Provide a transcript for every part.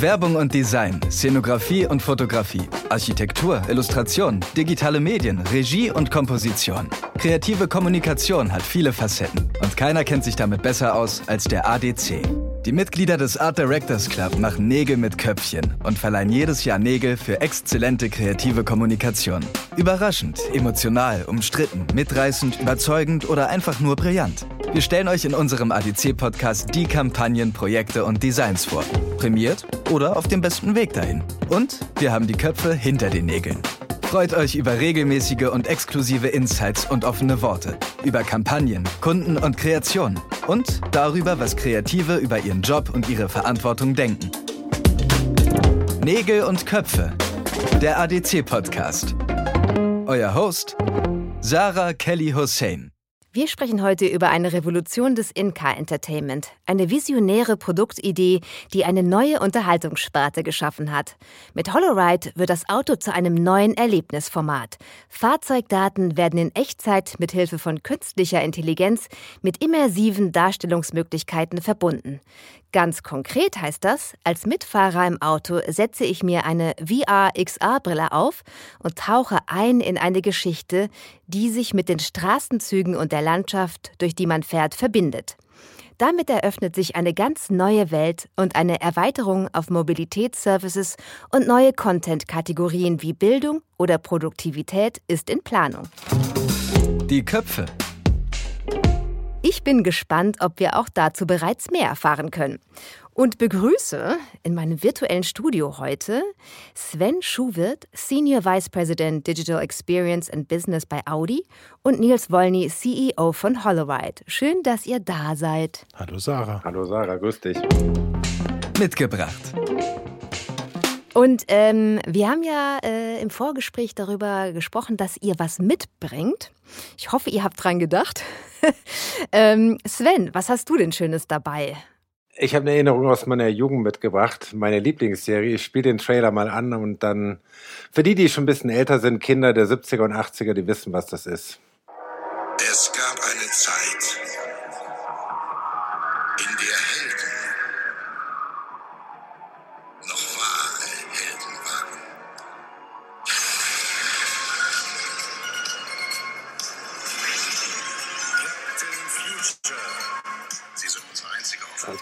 Werbung und Design, Szenografie und Fotografie, Architektur, Illustration, digitale Medien, Regie und Komposition. Kreative Kommunikation hat viele Facetten und keiner kennt sich damit besser aus als der ADC. Die Mitglieder des Art Directors Club machen Nägel mit Köpfchen und verleihen jedes Jahr Nägel für exzellente kreative Kommunikation. Überraschend, emotional, umstritten, mitreißend, überzeugend oder einfach nur brillant. Wir stellen euch in unserem ADC-Podcast die Kampagnen, Projekte und Designs vor. Prämiert oder auf dem besten Weg dahin. Und wir haben die Köpfe hinter den Nägeln. Freut euch über regelmäßige und exklusive Insights und offene Worte, über Kampagnen, Kunden und Kreationen und darüber, was Kreative über ihren Job und ihre Verantwortung denken. Nägel und Köpfe, der ADC-Podcast. Euer Host, Sarah Kelly Hussein. Wir sprechen heute über eine Revolution des In-Car Entertainment, eine visionäre Produktidee, die eine neue Unterhaltungssparte geschaffen hat. Mit HoloRide wird das Auto zu einem neuen Erlebnisformat. Fahrzeugdaten werden in Echtzeit mit Hilfe von künstlicher Intelligenz mit immersiven Darstellungsmöglichkeiten verbunden. Ganz konkret heißt das, als Mitfahrer im Auto setze ich mir eine VR-XR-Brille auf und tauche ein in eine Geschichte, die sich mit den Straßenzügen und der Landschaft, durch die man fährt, verbindet. Damit eröffnet sich eine ganz neue Welt und eine Erweiterung auf Mobilitätsservices und neue Content-Kategorien wie Bildung oder Produktivität ist in Planung. Die Köpfe ich bin gespannt, ob wir auch dazu bereits mehr erfahren können. Und begrüße in meinem virtuellen Studio heute Sven Schuwirt, Senior Vice President Digital Experience and Business bei Audi und Nils Wolny, CEO von HoloRide. Schön, dass ihr da seid. Hallo Sarah. Hallo Sarah, grüß dich. Mitgebracht. Und ähm, wir haben ja äh, im Vorgespräch darüber gesprochen, dass ihr was mitbringt. Ich hoffe, ihr habt dran gedacht. ähm, Sven, was hast du denn Schönes dabei? Ich habe eine Erinnerung aus meiner Jugend mitgebracht, meine Lieblingsserie. Ich spiele den Trailer mal an und dann, für die, die schon ein bisschen älter sind, Kinder der 70er und 80er, die wissen, was das ist. Es gab eine Zeit,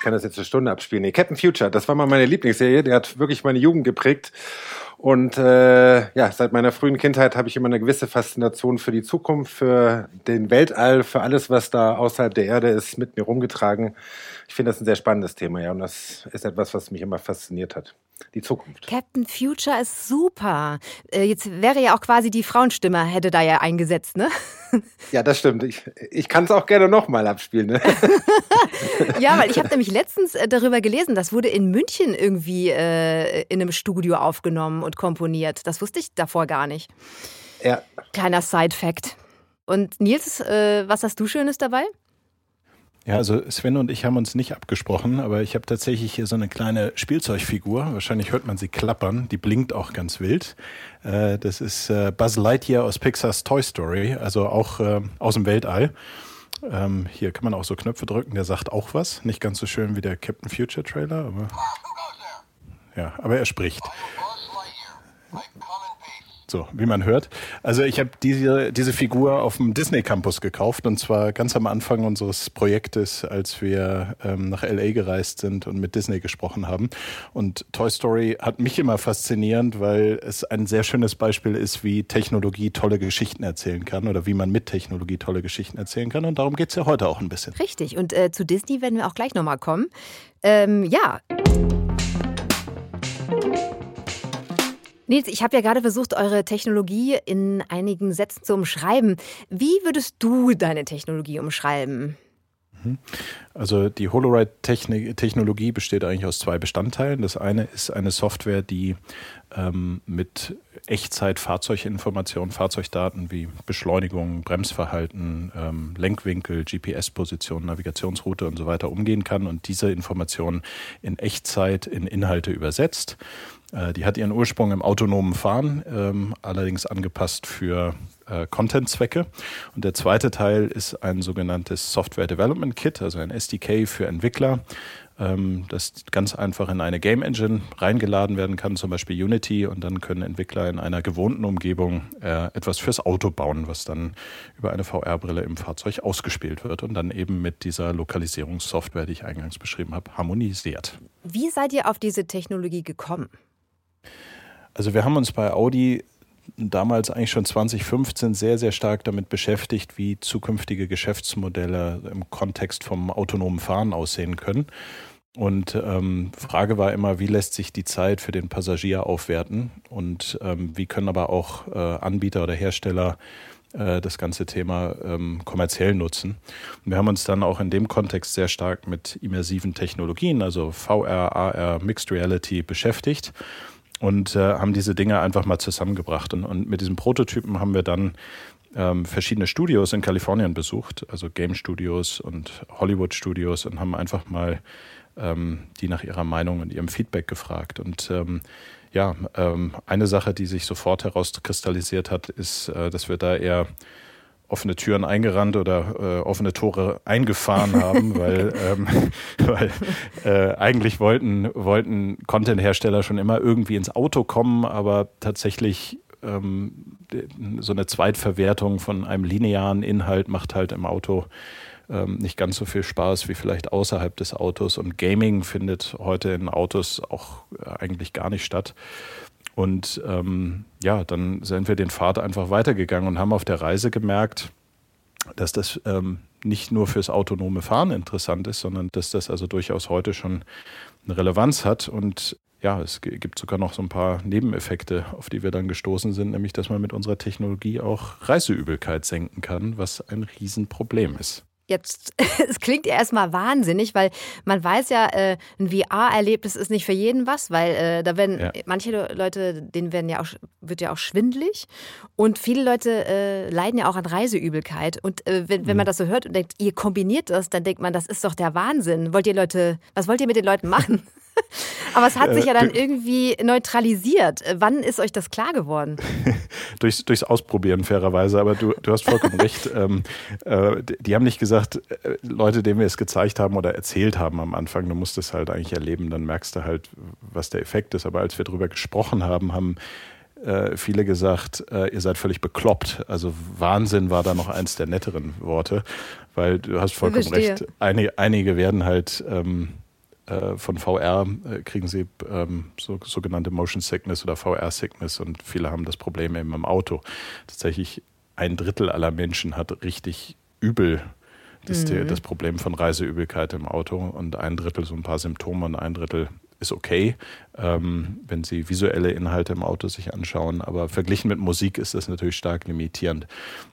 kann das jetzt eine Stunde abspielen. Nee, Captain Future, das war mal meine Lieblingsserie, der hat wirklich meine Jugend geprägt. Und äh, ja, seit meiner frühen Kindheit habe ich immer eine gewisse Faszination für die Zukunft, für den Weltall, für alles, was da außerhalb der Erde ist, mit mir rumgetragen. Ich finde das ein sehr spannendes Thema, ja, und das ist etwas, was mich immer fasziniert hat die Zukunft. Captain Future ist super. Äh, jetzt wäre ja auch quasi die Frauenstimme, hätte da ja eingesetzt, ne? Ja, das stimmt. Ich, ich kann es auch gerne nochmal abspielen. Ne? ja, weil ich habe nämlich letztens äh, darüber gelesen, das wurde in München irgendwie äh, in einem Studio aufgenommen und komponiert. Das wusste ich davor gar nicht. Ja. Kleiner Side-Fact. Und Nils, äh, was hast du Schönes dabei? Ja, also Sven und ich haben uns nicht abgesprochen, aber ich habe tatsächlich hier so eine kleine Spielzeugfigur. Wahrscheinlich hört man sie klappern. Die blinkt auch ganz wild. Äh, das ist äh, Buzz Lightyear aus Pixars Toy Story, also auch äh, aus dem Weltall. Ähm, hier kann man auch so Knöpfe drücken, der sagt auch was. Nicht ganz so schön wie der Captain Future Trailer, aber ja, aber er spricht. So, wie man hört. Also ich habe diese, diese Figur auf dem Disney Campus gekauft und zwar ganz am Anfang unseres Projektes, als wir ähm, nach LA gereist sind und mit Disney gesprochen haben. Und Toy Story hat mich immer faszinierend, weil es ein sehr schönes Beispiel ist, wie Technologie tolle Geschichten erzählen kann oder wie man mit Technologie tolle Geschichten erzählen kann. Und darum geht es ja heute auch ein bisschen. Richtig. Und äh, zu Disney werden wir auch gleich nochmal kommen. Ähm, ja. Nils, ich habe ja gerade versucht, eure Technologie in einigen Sätzen zu umschreiben. Wie würdest du deine Technologie umschreiben? Mhm. Also die HoloRide-Technologie besteht eigentlich aus zwei Bestandteilen. Das eine ist eine Software, die ähm, mit Echtzeit-Fahrzeuginformationen, Fahrzeugdaten wie Beschleunigung, Bremsverhalten, ähm, Lenkwinkel, GPS-Position, Navigationsroute und so weiter umgehen kann und diese Informationen in Echtzeit in Inhalte übersetzt. Äh, die hat ihren Ursprung im autonomen Fahren, ähm, allerdings angepasst für äh, Content-Zwecke. Und der zweite Teil ist ein sogenanntes Software Development Kit, also ein SDK für Entwickler, ähm, das ganz einfach in eine Game Engine reingeladen werden kann, zum Beispiel Unity, und dann können Entwickler in einer gewohnten Umgebung äh, etwas fürs Auto bauen, was dann über eine VR-Brille im Fahrzeug ausgespielt wird und dann eben mit dieser Lokalisierungssoftware, die ich eingangs beschrieben habe, harmonisiert. Wie seid ihr auf diese Technologie gekommen? Also wir haben uns bei Audi damals eigentlich schon 2015 sehr, sehr stark damit beschäftigt, wie zukünftige Geschäftsmodelle im Kontext vom autonomen Fahren aussehen können. Und ähm, Frage war immer, wie lässt sich die Zeit für den Passagier aufwerten und ähm, wie können aber auch äh, Anbieter oder Hersteller äh, das ganze Thema ähm, kommerziell nutzen. Und wir haben uns dann auch in dem Kontext sehr stark mit immersiven Technologien, also VR, AR, Mixed Reality beschäftigt und äh, haben diese Dinge einfach mal zusammengebracht. Und, und mit diesem Prototypen haben wir dann ähm, verschiedene Studios in Kalifornien besucht, also Game Studios und Hollywood Studios und haben einfach mal ähm, die nach ihrer Meinung und ihrem Feedback gefragt. Und ähm, ja, ähm, eine Sache, die sich sofort herauskristallisiert hat, ist, äh, dass wir da eher offene Türen eingerannt oder äh, offene Tore eingefahren haben, weil, ähm, weil äh, eigentlich wollten, wollten Content-Hersteller schon immer irgendwie ins Auto kommen, aber tatsächlich ähm, so eine Zweitverwertung von einem linearen Inhalt macht halt im Auto ähm, nicht ganz so viel Spaß wie vielleicht außerhalb des Autos. Und Gaming findet heute in Autos auch äh, eigentlich gar nicht statt. Und ähm, ja, dann sind wir den Pfad einfach weitergegangen und haben auf der Reise gemerkt, dass das ähm, nicht nur fürs autonome Fahren interessant ist, sondern dass das also durchaus heute schon eine Relevanz hat. Und ja, es gibt sogar noch so ein paar Nebeneffekte, auf die wir dann gestoßen sind, nämlich dass man mit unserer Technologie auch Reiseübelkeit senken kann, was ein Riesenproblem ist. Jetzt, es klingt ja erstmal wahnsinnig, weil man weiß ja, äh, ein VR-Erlebnis ist nicht für jeden was, weil äh, da werden ja. manche Leute, denen werden ja auch, wird ja auch schwindlig und viele Leute äh, leiden ja auch an Reiseübelkeit. Und äh, wenn, wenn man mhm. das so hört und denkt, ihr kombiniert das, dann denkt man, das ist doch der Wahnsinn. Wollt ihr Leute, was wollt ihr mit den Leuten machen? Aber es hat sich ja dann irgendwie neutralisiert. Wann ist euch das klar geworden? durchs, durchs Ausprobieren, fairerweise. Aber du, du hast vollkommen recht. Ähm, äh, die haben nicht gesagt, äh, Leute, denen wir es gezeigt haben oder erzählt haben am Anfang, du musst es halt eigentlich erleben, dann merkst du halt, was der Effekt ist. Aber als wir darüber gesprochen haben, haben äh, viele gesagt, äh, ihr seid völlig bekloppt. Also Wahnsinn war da noch eins der netteren Worte, weil du hast vollkommen recht. Einige, einige werden halt ähm, äh, von VR äh, kriegen sie ähm, so, sogenannte Motion Sickness oder VR Sickness und viele haben das Problem eben im Auto. Tatsächlich ein Drittel aller Menschen hat richtig übel das, mhm. das Problem von Reiseübelkeit im Auto und ein Drittel so ein paar Symptome und ein Drittel ist okay, ähm, wenn Sie visuelle Inhalte im Auto sich anschauen. Aber verglichen mit Musik ist das natürlich stark limitierend.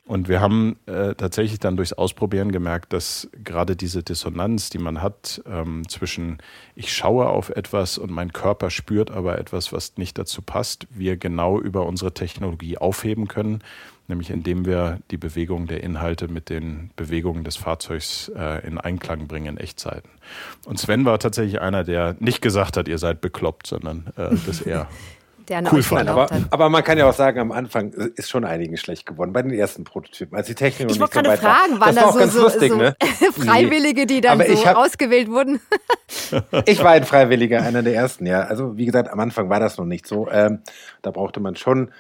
Und wir haben äh, tatsächlich dann durchs Ausprobieren gemerkt, dass gerade diese Dissonanz, die man hat ähm, zwischen ich schaue auf etwas und mein Körper spürt aber etwas, was nicht dazu passt, wir genau über unsere Technologie aufheben können nämlich indem wir die Bewegung der Inhalte mit den Bewegungen des Fahrzeugs äh, in Einklang bringen in Echtzeiten. Und Sven war tatsächlich einer, der nicht gesagt hat, ihr seid bekloppt, sondern äh, das eher cool fand. Aber, aber, man kann ja auch sagen, am Anfang ist schon einigen schlecht geworden bei den ersten Prototypen, als die Technik noch ich nicht so weit fragen, war. waren das da so, so, lustig, so ne? Freiwillige, die dann so hab, ausgewählt wurden? ich war ein Freiwilliger, einer der ersten, ja. Also wie gesagt, am Anfang war das noch nicht so. Ähm, da brauchte man schon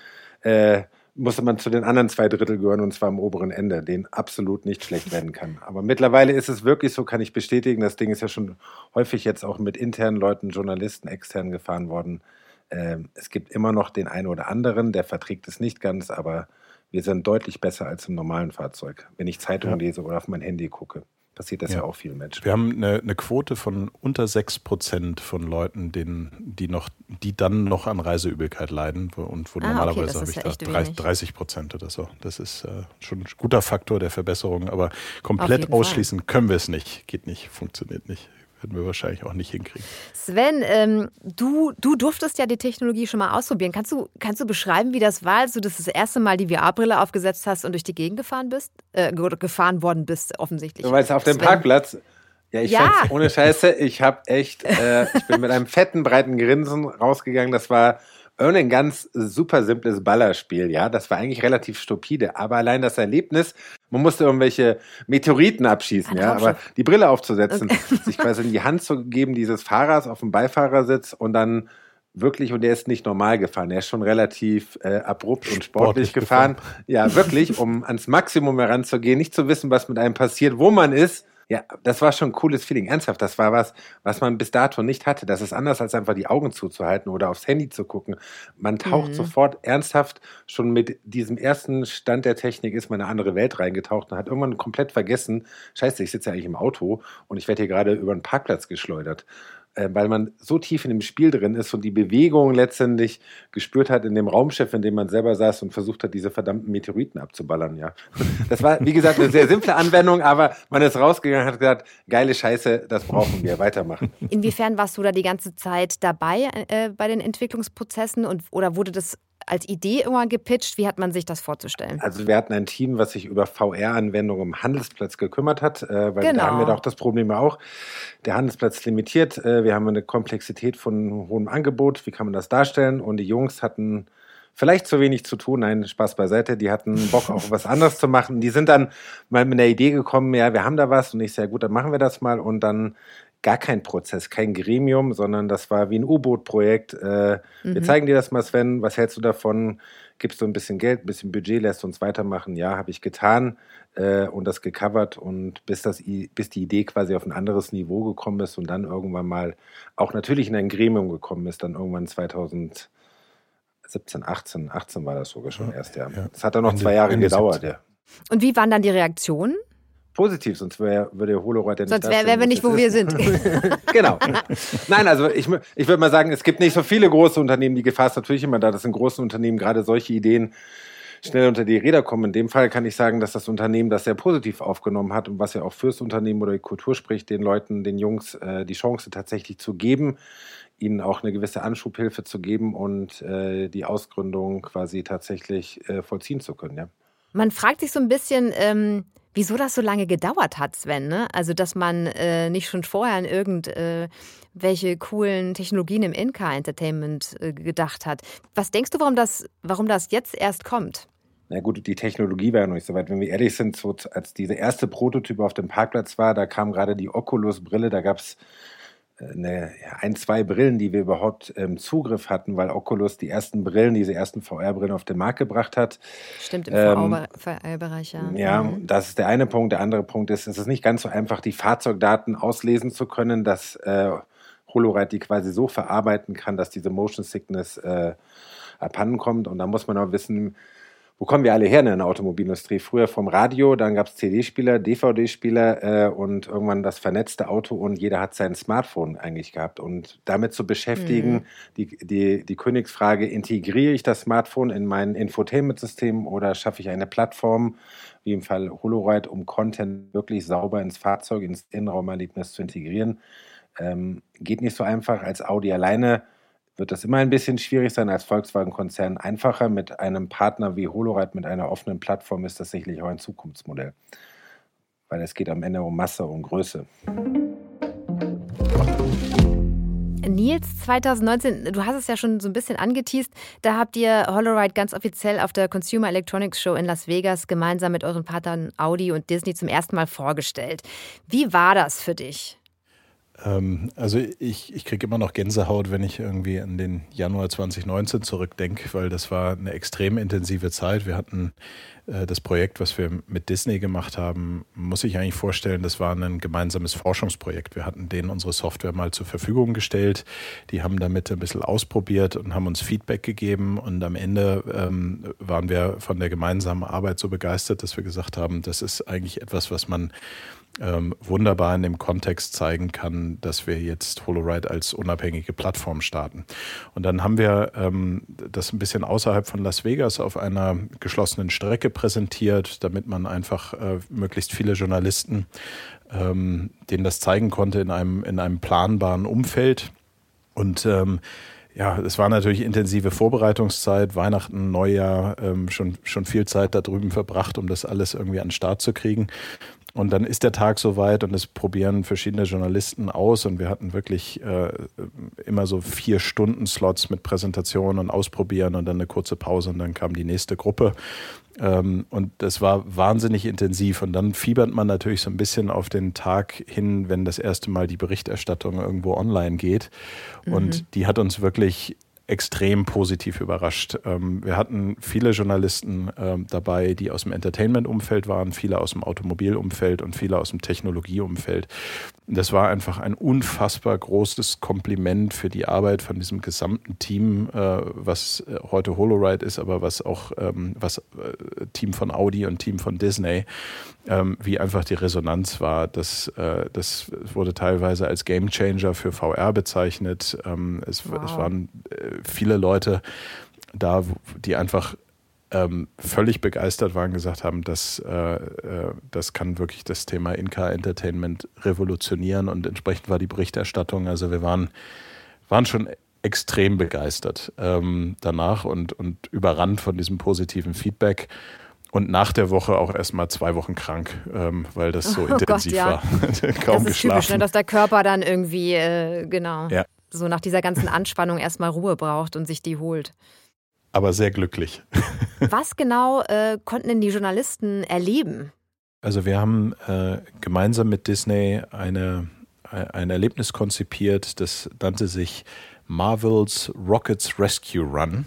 äh, musste man zu den anderen zwei Drittel gehören und zwar am oberen Ende, den absolut nicht schlecht werden kann. Aber mittlerweile ist es wirklich so, kann ich bestätigen. Das Ding ist ja schon häufig jetzt auch mit internen Leuten, Journalisten, extern gefahren worden. Ähm, es gibt immer noch den einen oder anderen, der verträgt es nicht ganz, aber wir sind deutlich besser als im normalen Fahrzeug, wenn ich Zeitung ja. lese oder auf mein Handy gucke passiert das ja, ja auch vielen Menschen. Wir haben eine, eine Quote von unter 6 Prozent von Leuten, denen, die, noch, die dann noch an Reiseübelkeit leiden. Und wo ah, normalerweise okay, habe ich ja da 30 Prozent oder so. Das ist äh, schon ein guter Faktor der Verbesserung, aber komplett ausschließen Fall. können wir es nicht. Geht nicht, funktioniert nicht werden wir wahrscheinlich auch nicht hinkriegen. Sven, ähm, du, du durftest ja die Technologie schon mal ausprobieren. Kannst du, kannst du beschreiben, wie das war, als du das, das erste Mal die VR-Brille aufgesetzt hast und durch die Gegend gefahren bist? Äh, gefahren worden bist, offensichtlich. Du meinst auf dem Sven. Parkplatz? Ja, ich ja. ohne Scheiße, ich habe echt, äh, ich bin mit einem fetten, breiten Grinsen rausgegangen. Das war irgendein ganz super simples Ballerspiel, ja. Das war eigentlich relativ stupide, aber allein das Erlebnis, man musste irgendwelche Meteoriten abschießen, ja. Aber die Brille aufzusetzen, okay. sich quasi in die Hand zu geben dieses Fahrers auf dem Beifahrersitz und dann wirklich, und der ist nicht normal gefahren, er ist schon relativ äh, abrupt und sportlich, sportlich gefahren. gefahren. Ja, wirklich, um ans Maximum heranzugehen, nicht zu wissen, was mit einem passiert, wo man ist ja, das war schon ein cooles Feeling. Ernsthaft, das war was, was man bis dato nicht hatte. Das ist anders als einfach die Augen zuzuhalten oder aufs Handy zu gucken. Man taucht mhm. sofort ernsthaft schon mit diesem ersten Stand der Technik ist man in eine andere Welt reingetaucht und hat irgendwann komplett vergessen, scheiße, ich sitze ja eigentlich im Auto und ich werde hier gerade über einen Parkplatz geschleudert weil man so tief in dem Spiel drin ist und die Bewegung letztendlich gespürt hat in dem Raumschiff, in dem man selber saß und versucht hat, diese verdammten Meteoriten abzuballern, ja. Das war, wie gesagt, eine sehr simple Anwendung, aber man ist rausgegangen und hat gesagt, geile Scheiße, das brauchen wir, weitermachen. Inwiefern warst du da die ganze Zeit dabei äh, bei den Entwicklungsprozessen und oder wurde das als Idee irgendwann gepitcht? Wie hat man sich das vorzustellen? Also wir hatten ein Team, was sich über VR-Anwendungen im Handelsplatz gekümmert hat, äh, weil genau. da haben wir doch das Problem auch. Der Handelsplatz limitiert, äh, wir haben eine Komplexität von hohem Angebot, wie kann man das darstellen? Und die Jungs hatten vielleicht zu wenig zu tun. Nein, Spaß beiseite. Die hatten Bock, auch was anderes zu machen. Die sind dann mal mit der Idee gekommen, ja, wir haben da was. Und ich sehr gut, dann machen wir das mal. Und dann gar kein Prozess, kein Gremium, sondern das war wie ein U-Boot-Projekt. Äh, mhm. Wir zeigen dir das mal, Sven. Was hältst du davon? Gibst du ein bisschen Geld, ein bisschen Budget, lässt uns weitermachen? Ja, habe ich getan äh, und das gecovert und bis, das, bis die Idee quasi auf ein anderes Niveau gekommen ist und dann irgendwann mal auch natürlich in ein Gremium gekommen ist, dann irgendwann 2017, 18, 18 war das sogar schon erst, ja. Das hat dann noch zwei Jahre gedauert, ja. Und wie waren dann die Reaktionen? Positiv, sonst wär, würde Holoroid ja nicht Sonst wären wir nicht, wo wir sind. genau. Nein, also ich, ich würde mal sagen, es gibt nicht so viele große Unternehmen. Die Gefahr ist natürlich immer da, dass in großen Unternehmen gerade solche Ideen schnell unter die Räder kommen. In dem Fall kann ich sagen, dass das Unternehmen das sehr positiv aufgenommen hat und was ja auch fürs Unternehmen oder die Kultur spricht, den Leuten, den Jungs äh, die Chance tatsächlich zu geben, ihnen auch eine gewisse Anschubhilfe zu geben und äh, die Ausgründung quasi tatsächlich äh, vollziehen zu können. Ja. Man fragt sich so ein bisschen, ähm wieso das so lange gedauert hat, Sven. Ne? Also, dass man äh, nicht schon vorher an irgendwelche äh, coolen Technologien im In-Car-Entertainment äh, gedacht hat. Was denkst du, warum das, warum das jetzt erst kommt? Na gut, die Technologie war ja noch nicht so weit. Wenn wir ehrlich sind, so, als dieser erste Prototyp auf dem Parkplatz war, da kam gerade die Oculus-Brille, da gab es eine, ein, zwei Brillen, die wir überhaupt ähm, Zugriff hatten, weil Oculus die ersten Brillen, diese ersten VR-Brillen auf den Markt gebracht hat. Stimmt, im ähm, VR-Bereich, ja. Ja, mhm. das ist der eine Punkt. Der andere Punkt ist, es ist nicht ganz so einfach, die Fahrzeugdaten auslesen zu können, dass äh, HoloRide die quasi so verarbeiten kann, dass diese Motion Sickness äh, abhanden kommt. Und da muss man auch wissen, wo kommen wir alle her in der Automobilindustrie? Früher vom Radio, dann gab es CD-Spieler, DVD-Spieler äh, und irgendwann das vernetzte Auto und jeder hat sein Smartphone eigentlich gehabt. Und damit zu beschäftigen, mhm. die, die, die Königsfrage, integriere ich das Smartphone in mein Infotainment-System oder schaffe ich eine Plattform, wie im Fall HoloRide, um Content wirklich sauber ins Fahrzeug, ins Innenraumerlebnis zu integrieren? Ähm, geht nicht so einfach als Audi alleine wird das immer ein bisschen schwierig sein. Als Volkswagen-Konzern einfacher. Mit einem Partner wie Holoride, mit einer offenen Plattform, ist das sicherlich auch ein Zukunftsmodell. Weil es geht am Ende um Masse und Größe. Nils, 2019, du hast es ja schon so ein bisschen angeteased, da habt ihr Holoride ganz offiziell auf der Consumer Electronics Show in Las Vegas gemeinsam mit euren Partnern Audi und Disney zum ersten Mal vorgestellt. Wie war das für dich? Ähm, also ich, ich kriege immer noch Gänsehaut, wenn ich irgendwie an den Januar 2019 zurückdenke, weil das war eine extrem intensive Zeit. Wir hatten äh, das Projekt, was wir mit Disney gemacht haben, muss ich eigentlich vorstellen, das war ein gemeinsames Forschungsprojekt. Wir hatten denen unsere Software mal zur Verfügung gestellt. Die haben damit ein bisschen ausprobiert und haben uns Feedback gegeben. Und am Ende ähm, waren wir von der gemeinsamen Arbeit so begeistert, dass wir gesagt haben, das ist eigentlich etwas, was man ähm, wunderbar in dem Kontext zeigen kann, dass wir jetzt HoloRide als unabhängige Plattform starten. Und dann haben wir ähm, das ein bisschen außerhalb von Las Vegas auf einer geschlossenen Strecke präsentiert, damit man einfach äh, möglichst viele Journalisten ähm, denen das zeigen konnte in einem, in einem planbaren Umfeld. Und ähm, ja, es war natürlich intensive Vorbereitungszeit, Weihnachten, Neujahr, ähm, schon, schon viel Zeit da drüben verbracht, um das alles irgendwie an den Start zu kriegen. Und dann ist der Tag soweit und es probieren verschiedene Journalisten aus und wir hatten wirklich äh, immer so vier Stunden Slots mit Präsentation und Ausprobieren und dann eine kurze Pause und dann kam die nächste Gruppe ähm, und das war wahnsinnig intensiv und dann fiebert man natürlich so ein bisschen auf den Tag hin, wenn das erste Mal die Berichterstattung irgendwo online geht und mhm. die hat uns wirklich extrem positiv überrascht. Ähm, wir hatten viele Journalisten ähm, dabei, die aus dem Entertainment-Umfeld waren, viele aus dem Automobilumfeld und viele aus dem Technologieumfeld. Das war einfach ein unfassbar großes Kompliment für die Arbeit von diesem gesamten Team, äh, was äh, heute HoloRide ist, aber was auch ähm, was äh, Team von Audi und Team von Disney, wie einfach die Resonanz war. Das, das wurde teilweise als Gamechanger für VR bezeichnet. es, wow. es waren viele Leute da, die einfach ähm, völlig begeistert waren, gesagt haben, dass äh, äh, das kann wirklich das Thema In-Car Entertainment revolutionieren und entsprechend war die Berichterstattung. Also wir waren, waren schon extrem begeistert ähm, danach und, und überrannt von diesem positiven Feedback. Und nach der Woche auch erstmal zwei Wochen krank, ähm, weil das so oh intensiv Gott, ja. war. Kaum das ist geschlafen. typisch, ne, dass der Körper dann irgendwie, äh, genau. Ja so nach dieser ganzen Anspannung erstmal Ruhe braucht und sich die holt. Aber sehr glücklich. Was genau äh, konnten denn die Journalisten erleben? Also wir haben äh, gemeinsam mit Disney eine, ein Erlebnis konzipiert, das nannte sich Marvel's Rockets Rescue Run.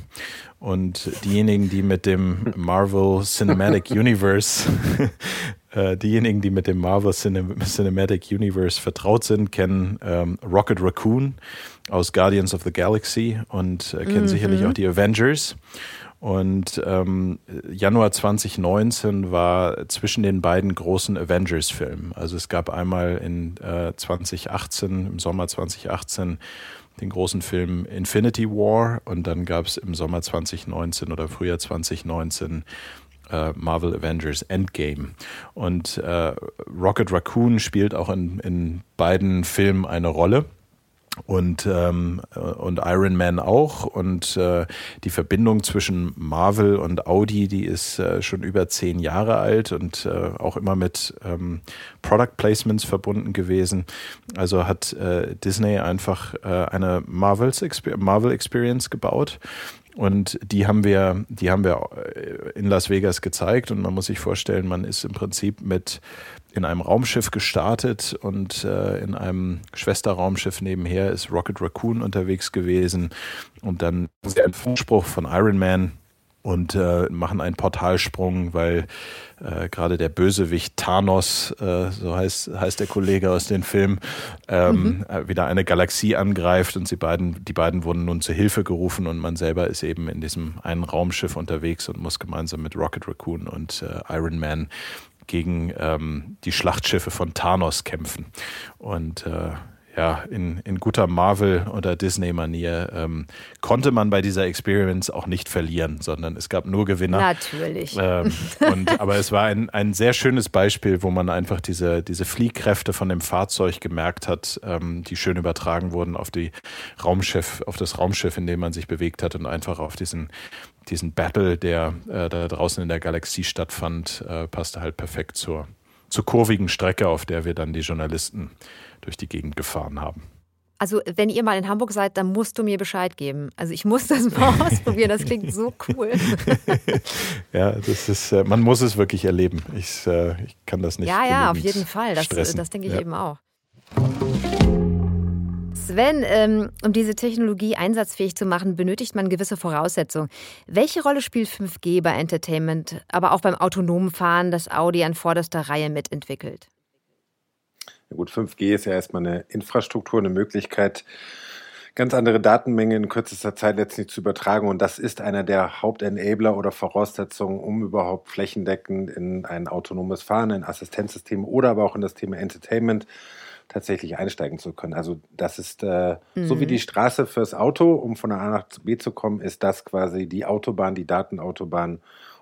Und diejenigen, die mit dem Marvel Cinematic Universe äh, diejenigen, die mit dem Marvel Cinematic Universe vertraut sind, kennen ähm, Rocket Raccoon aus Guardians of the Galaxy und äh, kennen mhm. sicherlich auch die Avengers. Und ähm, Januar 2019 war zwischen den beiden großen Avengers-Filmen. Also es gab einmal in äh, 2018, im Sommer 2018, den großen Film Infinity War und dann gab es im Sommer 2019 oder Frühjahr 2019 äh, Marvel Avengers Endgame. Und äh, Rocket Raccoon spielt auch in, in beiden Filmen eine Rolle und ähm, und Iron Man auch. Und äh, die Verbindung zwischen Marvel und Audi die ist äh, schon über zehn Jahre alt und äh, auch immer mit ähm, Product Placements verbunden gewesen. Also hat äh, Disney einfach äh, eine Marvels Exper Marvel Experience gebaut. Und die haben wir, die haben wir äh, in Las Vegas gezeigt. Und man muss sich vorstellen, man ist im Prinzip mit in einem Raumschiff gestartet und äh, in einem Schwesterraumschiff nebenher ist Rocket Raccoon unterwegs gewesen. Und dann der Funkspruch von Iron Man und äh, machen einen Portalsprung, weil äh, gerade der Bösewicht Thanos, äh, so heißt, heißt der Kollege aus dem Film, ähm, mhm. Äh, wieder eine Galaxie angreift und sie beiden, die beiden wurden nun zur Hilfe gerufen und man selber ist eben in diesem einen Raumschiff unterwegs und muss gemeinsam mit Rocket Raccoon und äh, Iron Man gegen ähm, die Schlachtschiffe von Thanos kämpfen. Und äh, ja, in, in guter Marvel- oder Disney-Manier ähm, konnte man bei dieser Experience auch nicht verlieren, sondern es gab nur Gewinner. Natürlich. Ähm, und, aber es war ein, ein sehr schönes Beispiel, wo man einfach diese, diese Fliehkräfte von dem Fahrzeug gemerkt hat, ähm, die schön übertragen wurden auf, die Raumschiff, auf das Raumschiff, in dem man sich bewegt hat und einfach auf diesen, diesen Battle, der äh, da draußen in der Galaxie stattfand, äh, passte halt perfekt zur, zur kurvigen Strecke, auf der wir dann die Journalisten durch die Gegend gefahren haben. Also, wenn ihr mal in Hamburg seid, dann musst du mir Bescheid geben. Also, ich muss das mal ausprobieren. Das klingt so cool. ja, das ist, äh, man muss es wirklich erleben. Ich, äh, ich kann das nicht. Ja, ja, auf jeden Fall. Das, das denke ich ja. eben auch. Sven, ähm, um diese Technologie einsatzfähig zu machen, benötigt man gewisse Voraussetzungen. Welche Rolle spielt 5G bei Entertainment, aber auch beim autonomen Fahren, das Audi an vorderster Reihe mitentwickelt? Ja gut, 5G ist ja erstmal eine Infrastruktur, eine Möglichkeit, ganz andere Datenmengen in kürzester Zeit letztlich zu übertragen. Und das ist einer der Hauptenabler oder Voraussetzungen, um überhaupt flächendeckend in ein autonomes Fahren, ein Assistenzsystem oder aber auch in das Thema Entertainment tatsächlich einsteigen zu können. Also das ist äh, mhm. so wie die Straße fürs Auto, um von A nach B zu kommen, ist das quasi die Autobahn, die Datenautobahn,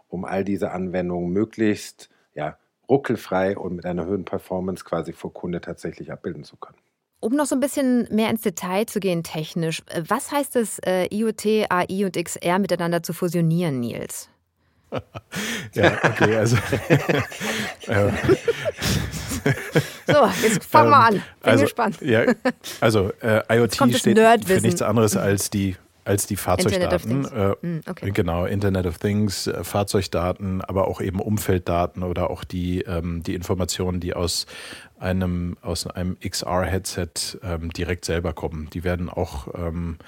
um all diese Anwendungen möglichst ja, ruckelfrei und mit einer höheren Performance quasi vor Kunde tatsächlich abbilden zu können. Um noch so ein bisschen mehr ins Detail zu gehen technisch, was heißt es, äh, IoT, AI und XR miteinander zu fusionieren, Nils? Ja, okay, also. so, jetzt fangen wir an. Bin also, gespannt. Ja, also äh, IoT steht für nichts anderes als die als die Fahrzeugdaten. Äh, okay. Genau, Internet of Things, äh, Fahrzeugdaten, aber auch eben Umfelddaten oder auch die, ähm, die Informationen, die aus einem, aus einem XR-Headset ähm, direkt selber kommen. Die werden auch ähm,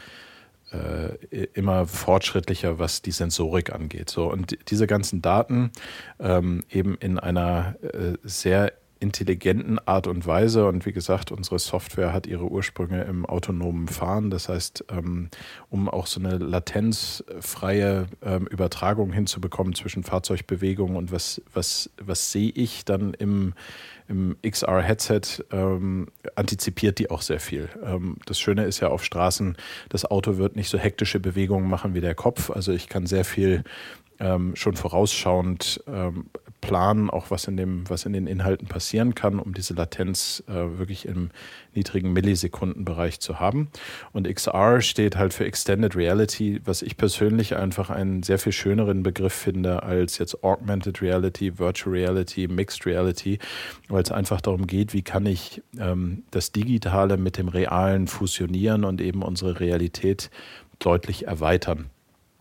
äh, immer fortschrittlicher, was die Sensorik angeht. So, und diese ganzen Daten ähm, eben in einer äh, sehr intelligenten Art und Weise. Und wie gesagt, unsere Software hat ihre Ursprünge im autonomen Fahren. Das heißt, ähm, um auch so eine latenzfreie ähm, Übertragung hinzubekommen zwischen Fahrzeugbewegung und was, was, was sehe ich dann im, im XR-Headset, ähm, antizipiert die auch sehr viel. Ähm, das Schöne ist ja auf Straßen, das Auto wird nicht so hektische Bewegungen machen wie der Kopf. Also ich kann sehr viel ähm, schon vorausschauend ähm, planen, auch was in dem, was in den Inhalten passieren kann, um diese Latenz äh, wirklich im niedrigen Millisekundenbereich zu haben. Und XR steht halt für Extended Reality, was ich persönlich einfach einen sehr viel schöneren Begriff finde als jetzt Augmented Reality, Virtual Reality, Mixed Reality, weil es einfach darum geht, wie kann ich ähm, das Digitale mit dem Realen fusionieren und eben unsere Realität deutlich erweitern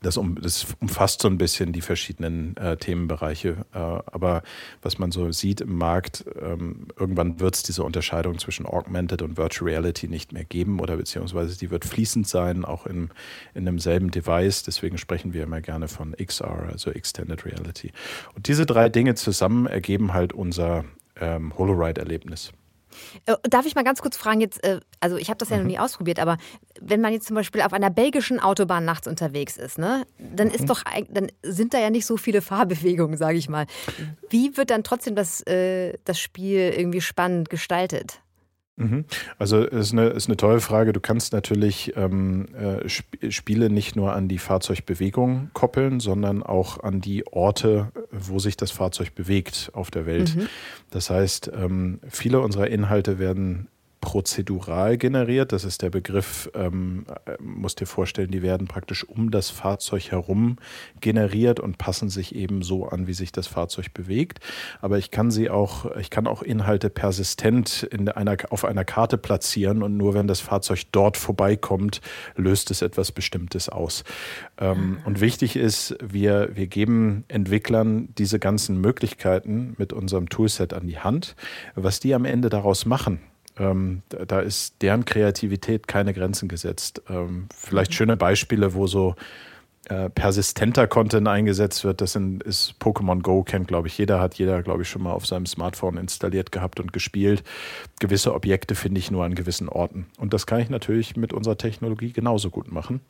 das, um, das umfasst so ein bisschen die verschiedenen äh, Themenbereiche. Äh, aber was man so sieht im Markt, ähm, irgendwann wird es diese Unterscheidung zwischen Augmented und Virtual Reality nicht mehr geben oder beziehungsweise die wird fließend sein, auch in, in demselben Device. Deswegen sprechen wir immer gerne von XR, also Extended Reality. Und diese drei Dinge zusammen ergeben halt unser ähm, HoloRide-Erlebnis. Äh, darf ich mal ganz kurz fragen, jetzt, äh, also ich habe das ja noch mhm. nie ausprobiert, aber wenn man jetzt zum Beispiel auf einer belgischen Autobahn nachts unterwegs ist, ne, dann ist mhm. doch, dann sind da ja nicht so viele Fahrbewegungen, sage ich mal. Wie wird dann trotzdem das, äh, das Spiel irgendwie spannend gestaltet? Mhm. Also es ist eine, ist eine tolle Frage. Du kannst natürlich ähm, äh, Sp Spiele nicht nur an die Fahrzeugbewegung koppeln, sondern auch an die Orte, wo sich das Fahrzeug bewegt auf der Welt. Mhm. Das heißt, ähm, viele unserer Inhalte werden prozedural generiert. Das ist der Begriff, ähm, äh, musst dir vorstellen, die werden praktisch um das Fahrzeug herum generiert und passen sich eben so an, wie sich das Fahrzeug bewegt. Aber ich kann sie auch, ich kann auch Inhalte persistent in einer, auf einer Karte platzieren und nur wenn das Fahrzeug dort vorbeikommt, löst es etwas Bestimmtes aus. Ähm, und wichtig ist, wir, wir geben Entwicklern diese ganzen Möglichkeiten mit unserem Toolset an die Hand. Was die am Ende daraus machen, ähm, da ist deren Kreativität keine Grenzen gesetzt. Ähm, vielleicht mhm. schöne Beispiele, wo so äh, persistenter Content eingesetzt wird. Das sind, ist Pokémon Go, kennt glaube ich jeder, hat jeder glaube ich schon mal auf seinem Smartphone installiert gehabt und gespielt. Gewisse Objekte finde ich nur an gewissen Orten. Und das kann ich natürlich mit unserer Technologie genauso gut machen.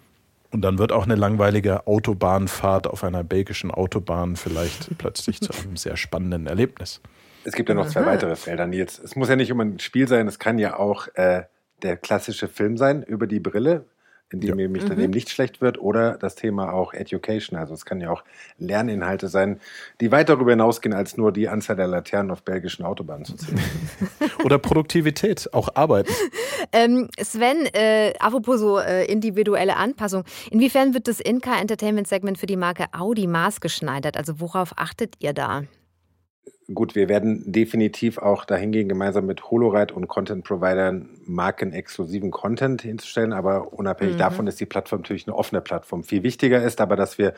Und dann wird auch eine langweilige Autobahnfahrt auf einer belgischen Autobahn vielleicht plötzlich zu einem sehr spannenden Erlebnis. Es gibt ja noch Aha. zwei weitere Felder, Nils. Es muss ja nicht immer ein Spiel sein, es kann ja auch äh, der klassische Film sein über die Brille, in dem ja. nämlich mhm. daneben nicht schlecht wird, oder das Thema auch Education. Also es kann ja auch Lerninhalte sein, die weit darüber hinausgehen, als nur die Anzahl der Laternen auf belgischen Autobahnen zu zählen. oder Produktivität, auch Arbeiten. Ähm, Sven, äh, apropos so äh, individuelle Anpassung, inwiefern wird das In-Car Entertainment Segment für die Marke Audi maßgeschneidert? Also worauf achtet ihr da? Gut, wir werden definitiv auch dahin gehen, gemeinsam mit HoloRide und Content-Providern markenexklusiven Content hinzustellen. Aber unabhängig mhm. davon ist die Plattform natürlich eine offene Plattform. Viel wichtiger ist aber, dass wir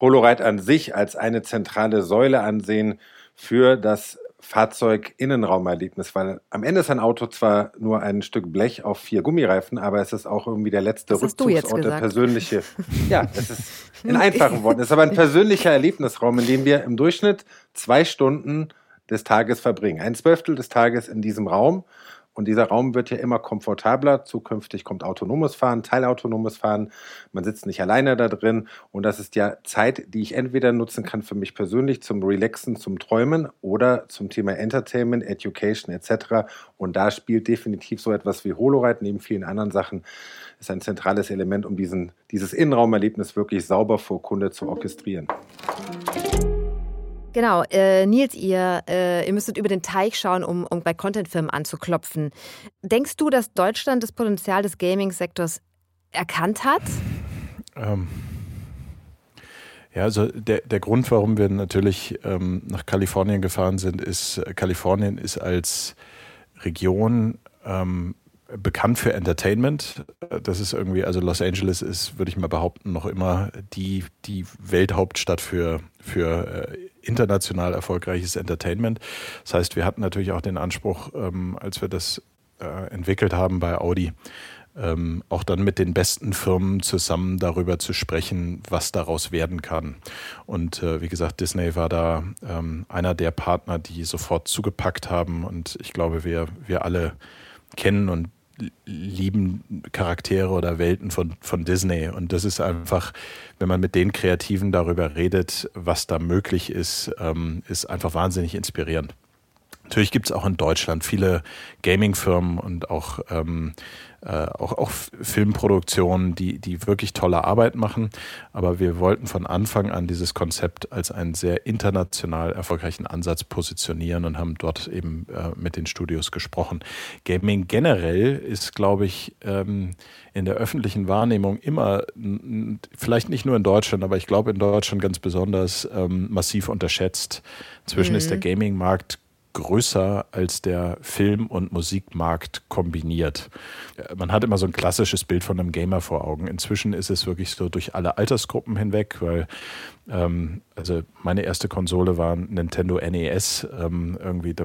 HoloRide an sich als eine zentrale Säule ansehen für das Fahrzeug-Innenraumerlebnis, weil am Ende ist ein Auto zwar nur ein Stück Blech auf vier Gummireifen, aber es ist auch irgendwie der letzte das Rückzugsort, der persönliche. ja, es ist in einfachen Worten. Es ist aber ein persönlicher Erlebnisraum, in dem wir im Durchschnitt zwei Stunden des Tages verbringen. Ein Zwölftel des Tages in diesem Raum und dieser Raum wird ja immer komfortabler. Zukünftig kommt autonomes Fahren, teilautonomes Fahren. Man sitzt nicht alleine da drin. Und das ist ja Zeit, die ich entweder nutzen kann für mich persönlich zum Relaxen, zum Träumen oder zum Thema Entertainment, Education etc. Und da spielt definitiv so etwas wie HoloRide neben vielen anderen Sachen ist ein zentrales Element, um diesen, dieses Innenraumerlebnis wirklich sauber vor Kunde zu orchestrieren. Genau, äh, Nils, ihr, äh, ihr müsstet über den Teich schauen, um, um bei Contentfirmen anzuklopfen. Denkst du, dass Deutschland das Potenzial des Gaming-Sektors erkannt hat? Ähm, Ja, also der, der Grund, warum wir natürlich ähm, nach Kalifornien gefahren sind, ist, äh, Kalifornien ist als Region ähm, bekannt für Entertainment. Das ist irgendwie, also Los Angeles ist, würde ich mal behaupten, noch immer die, die Welthauptstadt für, für äh, international erfolgreiches Entertainment. Das heißt, wir hatten natürlich auch den Anspruch, ähm, als wir das äh, entwickelt haben bei Audi, ähm, auch dann mit den besten Firmen zusammen darüber zu sprechen, was daraus werden kann. Und äh, wie gesagt, Disney war da ähm, einer der Partner, die sofort zugepackt haben. Und ich glaube, wir, wir alle kennen und lieben Charaktere oder Welten von, von Disney. Und das ist einfach, wenn man mit den Kreativen darüber redet, was da möglich ist, ähm, ist einfach wahnsinnig inspirierend. Natürlich gibt es auch in Deutschland viele Gaming-Firmen und auch ähm, äh, auch, auch Filmproduktionen, die, die wirklich tolle Arbeit machen. Aber wir wollten von Anfang an dieses Konzept als einen sehr international erfolgreichen Ansatz positionieren und haben dort eben äh, mit den Studios gesprochen. Gaming generell ist, glaube ich, ähm, in der öffentlichen Wahrnehmung immer, vielleicht nicht nur in Deutschland, aber ich glaube in Deutschland ganz besonders ähm, massiv unterschätzt. Inzwischen mhm. ist der mhm. Gaming-Markt größer als der Film- und Musikmarkt kombiniert. Man hat immer so ein klassisches Bild von einem Gamer vor Augen. Inzwischen ist es wirklich so durch alle Altersgruppen hinweg, weil ähm, also meine erste Konsole war Nintendo NES. Ähm, irgendwie da,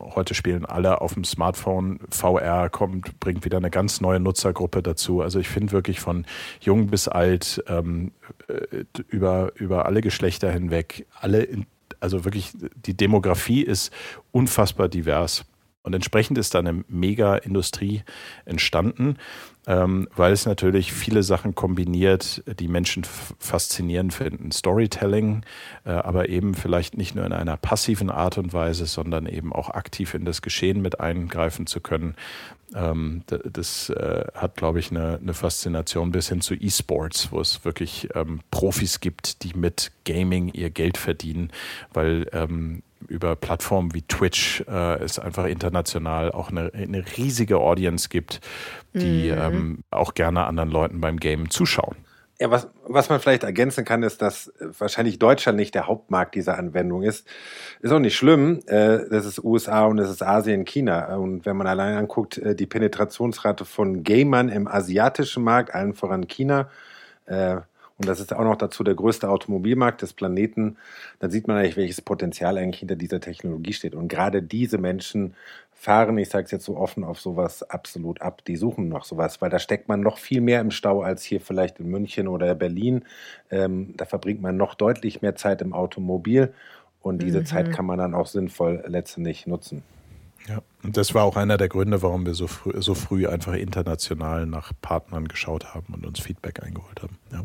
heute spielen alle auf dem Smartphone. VR kommt, bringt wieder eine ganz neue Nutzergruppe dazu. Also ich finde wirklich von jung bis alt ähm, äh, über, über alle Geschlechter hinweg alle in also wirklich, die Demografie ist unfassbar divers. Und entsprechend ist da eine Mega-Industrie entstanden, ähm, weil es natürlich viele Sachen kombiniert, die Menschen faszinierend finden. Storytelling, äh, aber eben vielleicht nicht nur in einer passiven Art und Weise, sondern eben auch aktiv in das Geschehen mit eingreifen zu können. Ähm, das äh, hat, glaube ich, eine, eine, Faszination bis hin zu E-Sports, wo es wirklich ähm, Profis gibt, die mit Gaming ihr Geld verdienen, weil ähm, über Plattformen wie Twitch äh, es einfach international auch eine, eine riesige Audience gibt, die mhm. ähm, auch gerne anderen Leuten beim Game zuschauen. Ja, was, was man vielleicht ergänzen kann, ist, dass wahrscheinlich Deutschland nicht der Hauptmarkt dieser Anwendung ist. Ist auch nicht schlimm. Äh, das ist USA und das ist Asien, China. Und wenn man allein anguckt, äh, die Penetrationsrate von Gamern im asiatischen Markt, allen voran China, äh, und das ist auch noch dazu der größte Automobilmarkt des Planeten, dann sieht man eigentlich, welches Potenzial eigentlich hinter dieser Technologie steht. Und gerade diese Menschen fahren, ich sage es jetzt so offen, auf sowas absolut ab. Die suchen noch sowas, weil da steckt man noch viel mehr im Stau als hier vielleicht in München oder Berlin. Ähm, da verbringt man noch deutlich mehr Zeit im Automobil und diese mhm. Zeit kann man dann auch sinnvoll letztendlich nutzen. Ja, und das war auch einer der Gründe, warum wir so früh, so früh einfach international nach Partnern geschaut haben und uns Feedback eingeholt haben. Ja.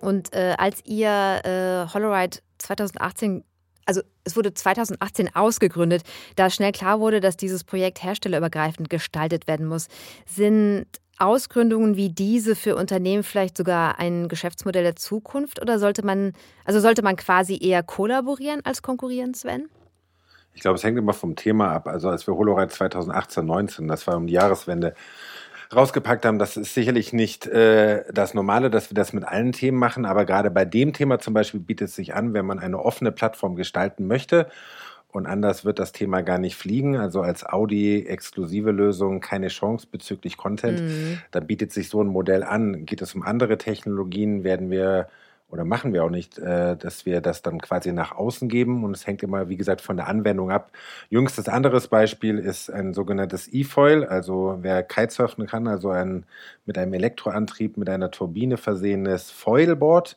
Und äh, als ihr äh, Holoride 2018 also es wurde 2018 ausgegründet, da schnell klar wurde, dass dieses Projekt herstellerübergreifend gestaltet werden muss. Sind Ausgründungen wie diese für Unternehmen vielleicht sogar ein Geschäftsmodell der Zukunft oder sollte man, also sollte man quasi eher kollaborieren als konkurrieren, Sven? Ich glaube, es hängt immer vom Thema ab. Also als wir HoloRide 2018, 19, das war um die Jahreswende, rausgepackt haben, das ist sicherlich nicht äh, das Normale, dass wir das mit allen Themen machen, aber gerade bei dem Thema zum Beispiel bietet es sich an, wenn man eine offene Plattform gestalten möchte und anders wird das Thema gar nicht fliegen. Also als Audi-exklusive Lösung keine Chance bezüglich Content. Mhm. Da bietet sich so ein Modell an. Geht es um andere Technologien, werden wir oder machen wir auch nicht, äh, dass wir das dann quasi nach außen geben. Und es hängt immer, wie gesagt, von der Anwendung ab. Jüngstes anderes Beispiel ist ein sogenanntes E-Foil. Also wer Kitesurfen kann, also ein mit einem Elektroantrieb, mit einer Turbine versehenes Foilboard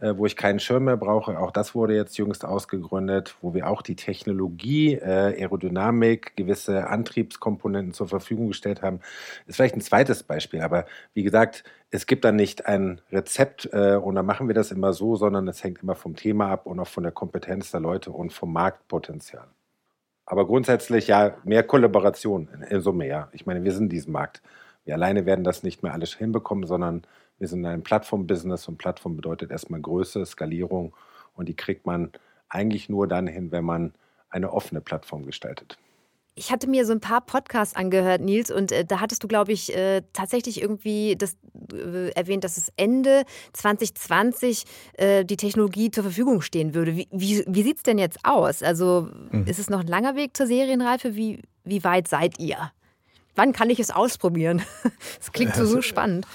äh, wo ich keinen Schirm mehr brauche. Auch das wurde jetzt jüngst ausgegründet, wo wir auch die Technologie, äh, Aerodynamik, gewisse Antriebskomponenten zur Verfügung gestellt haben. Ist vielleicht ein zweites Beispiel, aber wie gesagt, es gibt da nicht ein Rezept äh, und dann machen wir das immer so, sondern es hängt immer vom Thema ab und auch von der Kompetenz der Leute und vom Marktpotenzial. Aber grundsätzlich ja, mehr Kollaboration in Summe, ja. Ich meine, wir sind in diesem Markt. Wir alleine werden das nicht mehr alles hinbekommen, sondern wir sind in einem Plattform-Business und Plattform bedeutet erstmal Größe, Skalierung und die kriegt man eigentlich nur dann hin, wenn man eine offene Plattform gestaltet. Ich hatte mir so ein paar Podcasts angehört, Nils, und äh, da hattest du, glaube ich, äh, tatsächlich irgendwie das äh, erwähnt, dass es Ende 2020 äh, die Technologie zur Verfügung stehen würde. Wie, wie, wie sieht es denn jetzt aus? Also mhm. ist es noch ein langer Weg zur Serienreife? Wie, wie weit seid ihr? Wann kann ich es ausprobieren? Das klingt so, so spannend.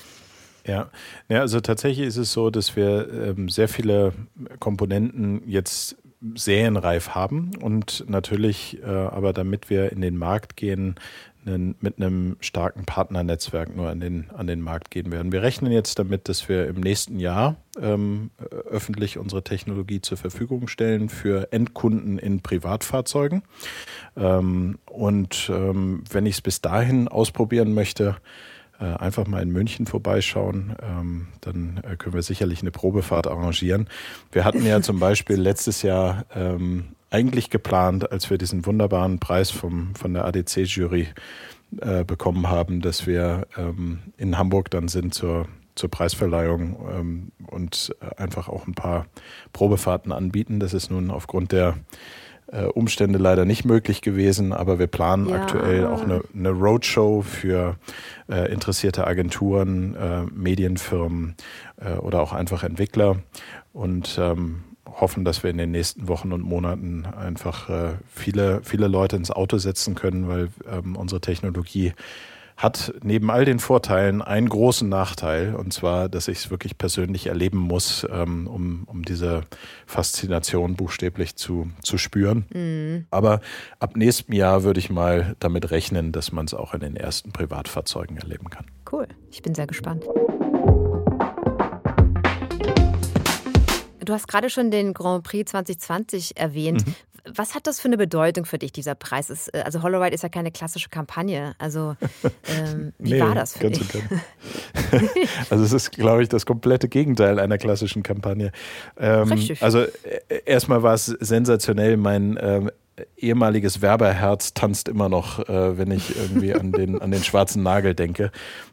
Ja. ja, also tatsächlich ist es so, dass wir ähm, sehr viele Komponenten jetzt serienreif haben und natürlich äh, aber damit wir in den Markt gehen, mit einem starken Partnernetzwerk nur an den, an den Markt gehen werden. Wir rechnen jetzt damit, dass wir im nächsten Jahr ähm, öffentlich unsere Technologie zur Verfügung stellen für Endkunden in Privatfahrzeugen. Ähm, und ähm, wenn ich es bis dahin ausprobieren möchte, einfach mal in München vorbeischauen. Ähm, dann äh, können wir sicherlich eine Probefahrt arrangieren. Wir hatten ja zum Beispiel letztes Jahr ähm, eigentlich geplant, als wir diesen wunderbaren Preis vom, von der ADC-Jury äh, bekommen haben, dass wir ähm, in Hamburg dann sind zur, zur Preisverleihung ähm, und äh, einfach auch ein paar Probefahrten anbieten. Das ist nun aufgrund der äh, Umstände leider nicht möglich gewesen, aber wir planen ja. aktuell auch eine, eine Roadshow für äh, interessierte Agenturen, äh, Medienfirmen äh, oder auch einfach Entwickler und ähm, hoffen, dass wir in den nächsten Wochen und Monaten einfach äh, viele, viele Leute ins Auto setzen können, weil ähm, unsere Technologie hat neben all den Vorteilen einen großen Nachteil, und zwar, dass ich es wirklich persönlich erleben muss, ähm, um, um diese Faszination buchstäblich zu, zu spüren. Mhm. Aber ab nächstem Jahr würde ich mal damit rechnen, dass man es auch in den ersten Privatfahrzeugen erleben kann. Cool, ich bin sehr gespannt. Du hast gerade schon den Grand Prix 2020 erwähnt. Mhm. Was hat das für eine Bedeutung für dich, dieser Preis? Ist, äh, also Hollow ist ja keine klassische Kampagne. Also ähm, wie nee, war das für dich? also es ist, glaube ich, das komplette Gegenteil einer klassischen Kampagne. Ähm, Richtig. Also äh, erstmal war es sensationell. Mein ähm, ehemaliges Werberherz tanzt immer noch, äh, wenn ich irgendwie an den, an den schwarzen Nagel denke,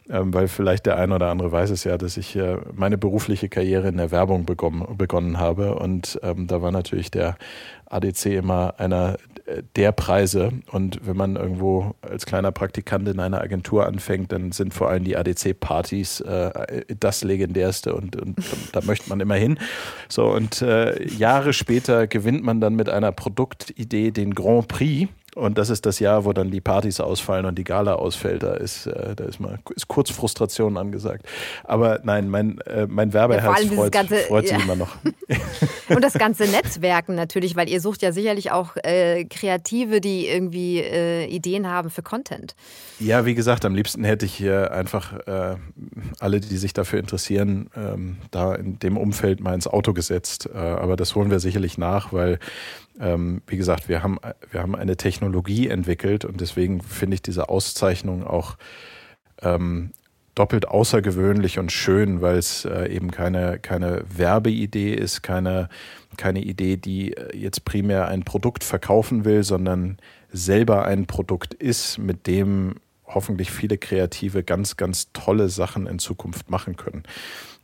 ähm, weil vielleicht der eine oder andere weiß es ja, dass ich äh, meine berufliche Karriere in der Werbung begonnen, begonnen habe. Und ähm, da war natürlich der ADC immer einer der Preise. Und wenn man irgendwo als kleiner Praktikant in einer Agentur anfängt, dann sind vor allem die ADC-Partys äh, das legendärste und, und, und, da möchte man immer hin. So, und äh, Jahre später gewinnt man dann mit einer Produktidee den Grand Prix und das ist das Jahr, wo dann die Partys ausfallen und die Gala ausfällt. Da ist, äh, da ist mal ist kurz Frustration angesagt. Aber nein, mein, äh, mein Werbeherz ja, freut, ganze, freut sich ja. immer noch. Und das ganze Netzwerken natürlich, weil ihr sucht ja sicherlich auch äh, Kreative, die irgendwie äh, Ideen haben für Content. Ja, wie gesagt, am liebsten hätte ich hier einfach äh, alle, die sich dafür interessieren, ähm, da in dem Umfeld mal ins Auto gesetzt. Äh, aber das holen wir sicherlich nach, weil ähm, wie gesagt, wir haben, wir haben eine Technologie entwickelt und deswegen finde ich diese Auszeichnung auch ähm, doppelt außergewöhnlich und schön, weil es äh, eben keine, keine Werbeidee ist, keine, keine Idee, die äh, jetzt primär ein Produkt verkaufen will, sondern selber ein Produkt ist, mit dem hoffentlich viele Kreative ganz, ganz tolle Sachen in Zukunft machen können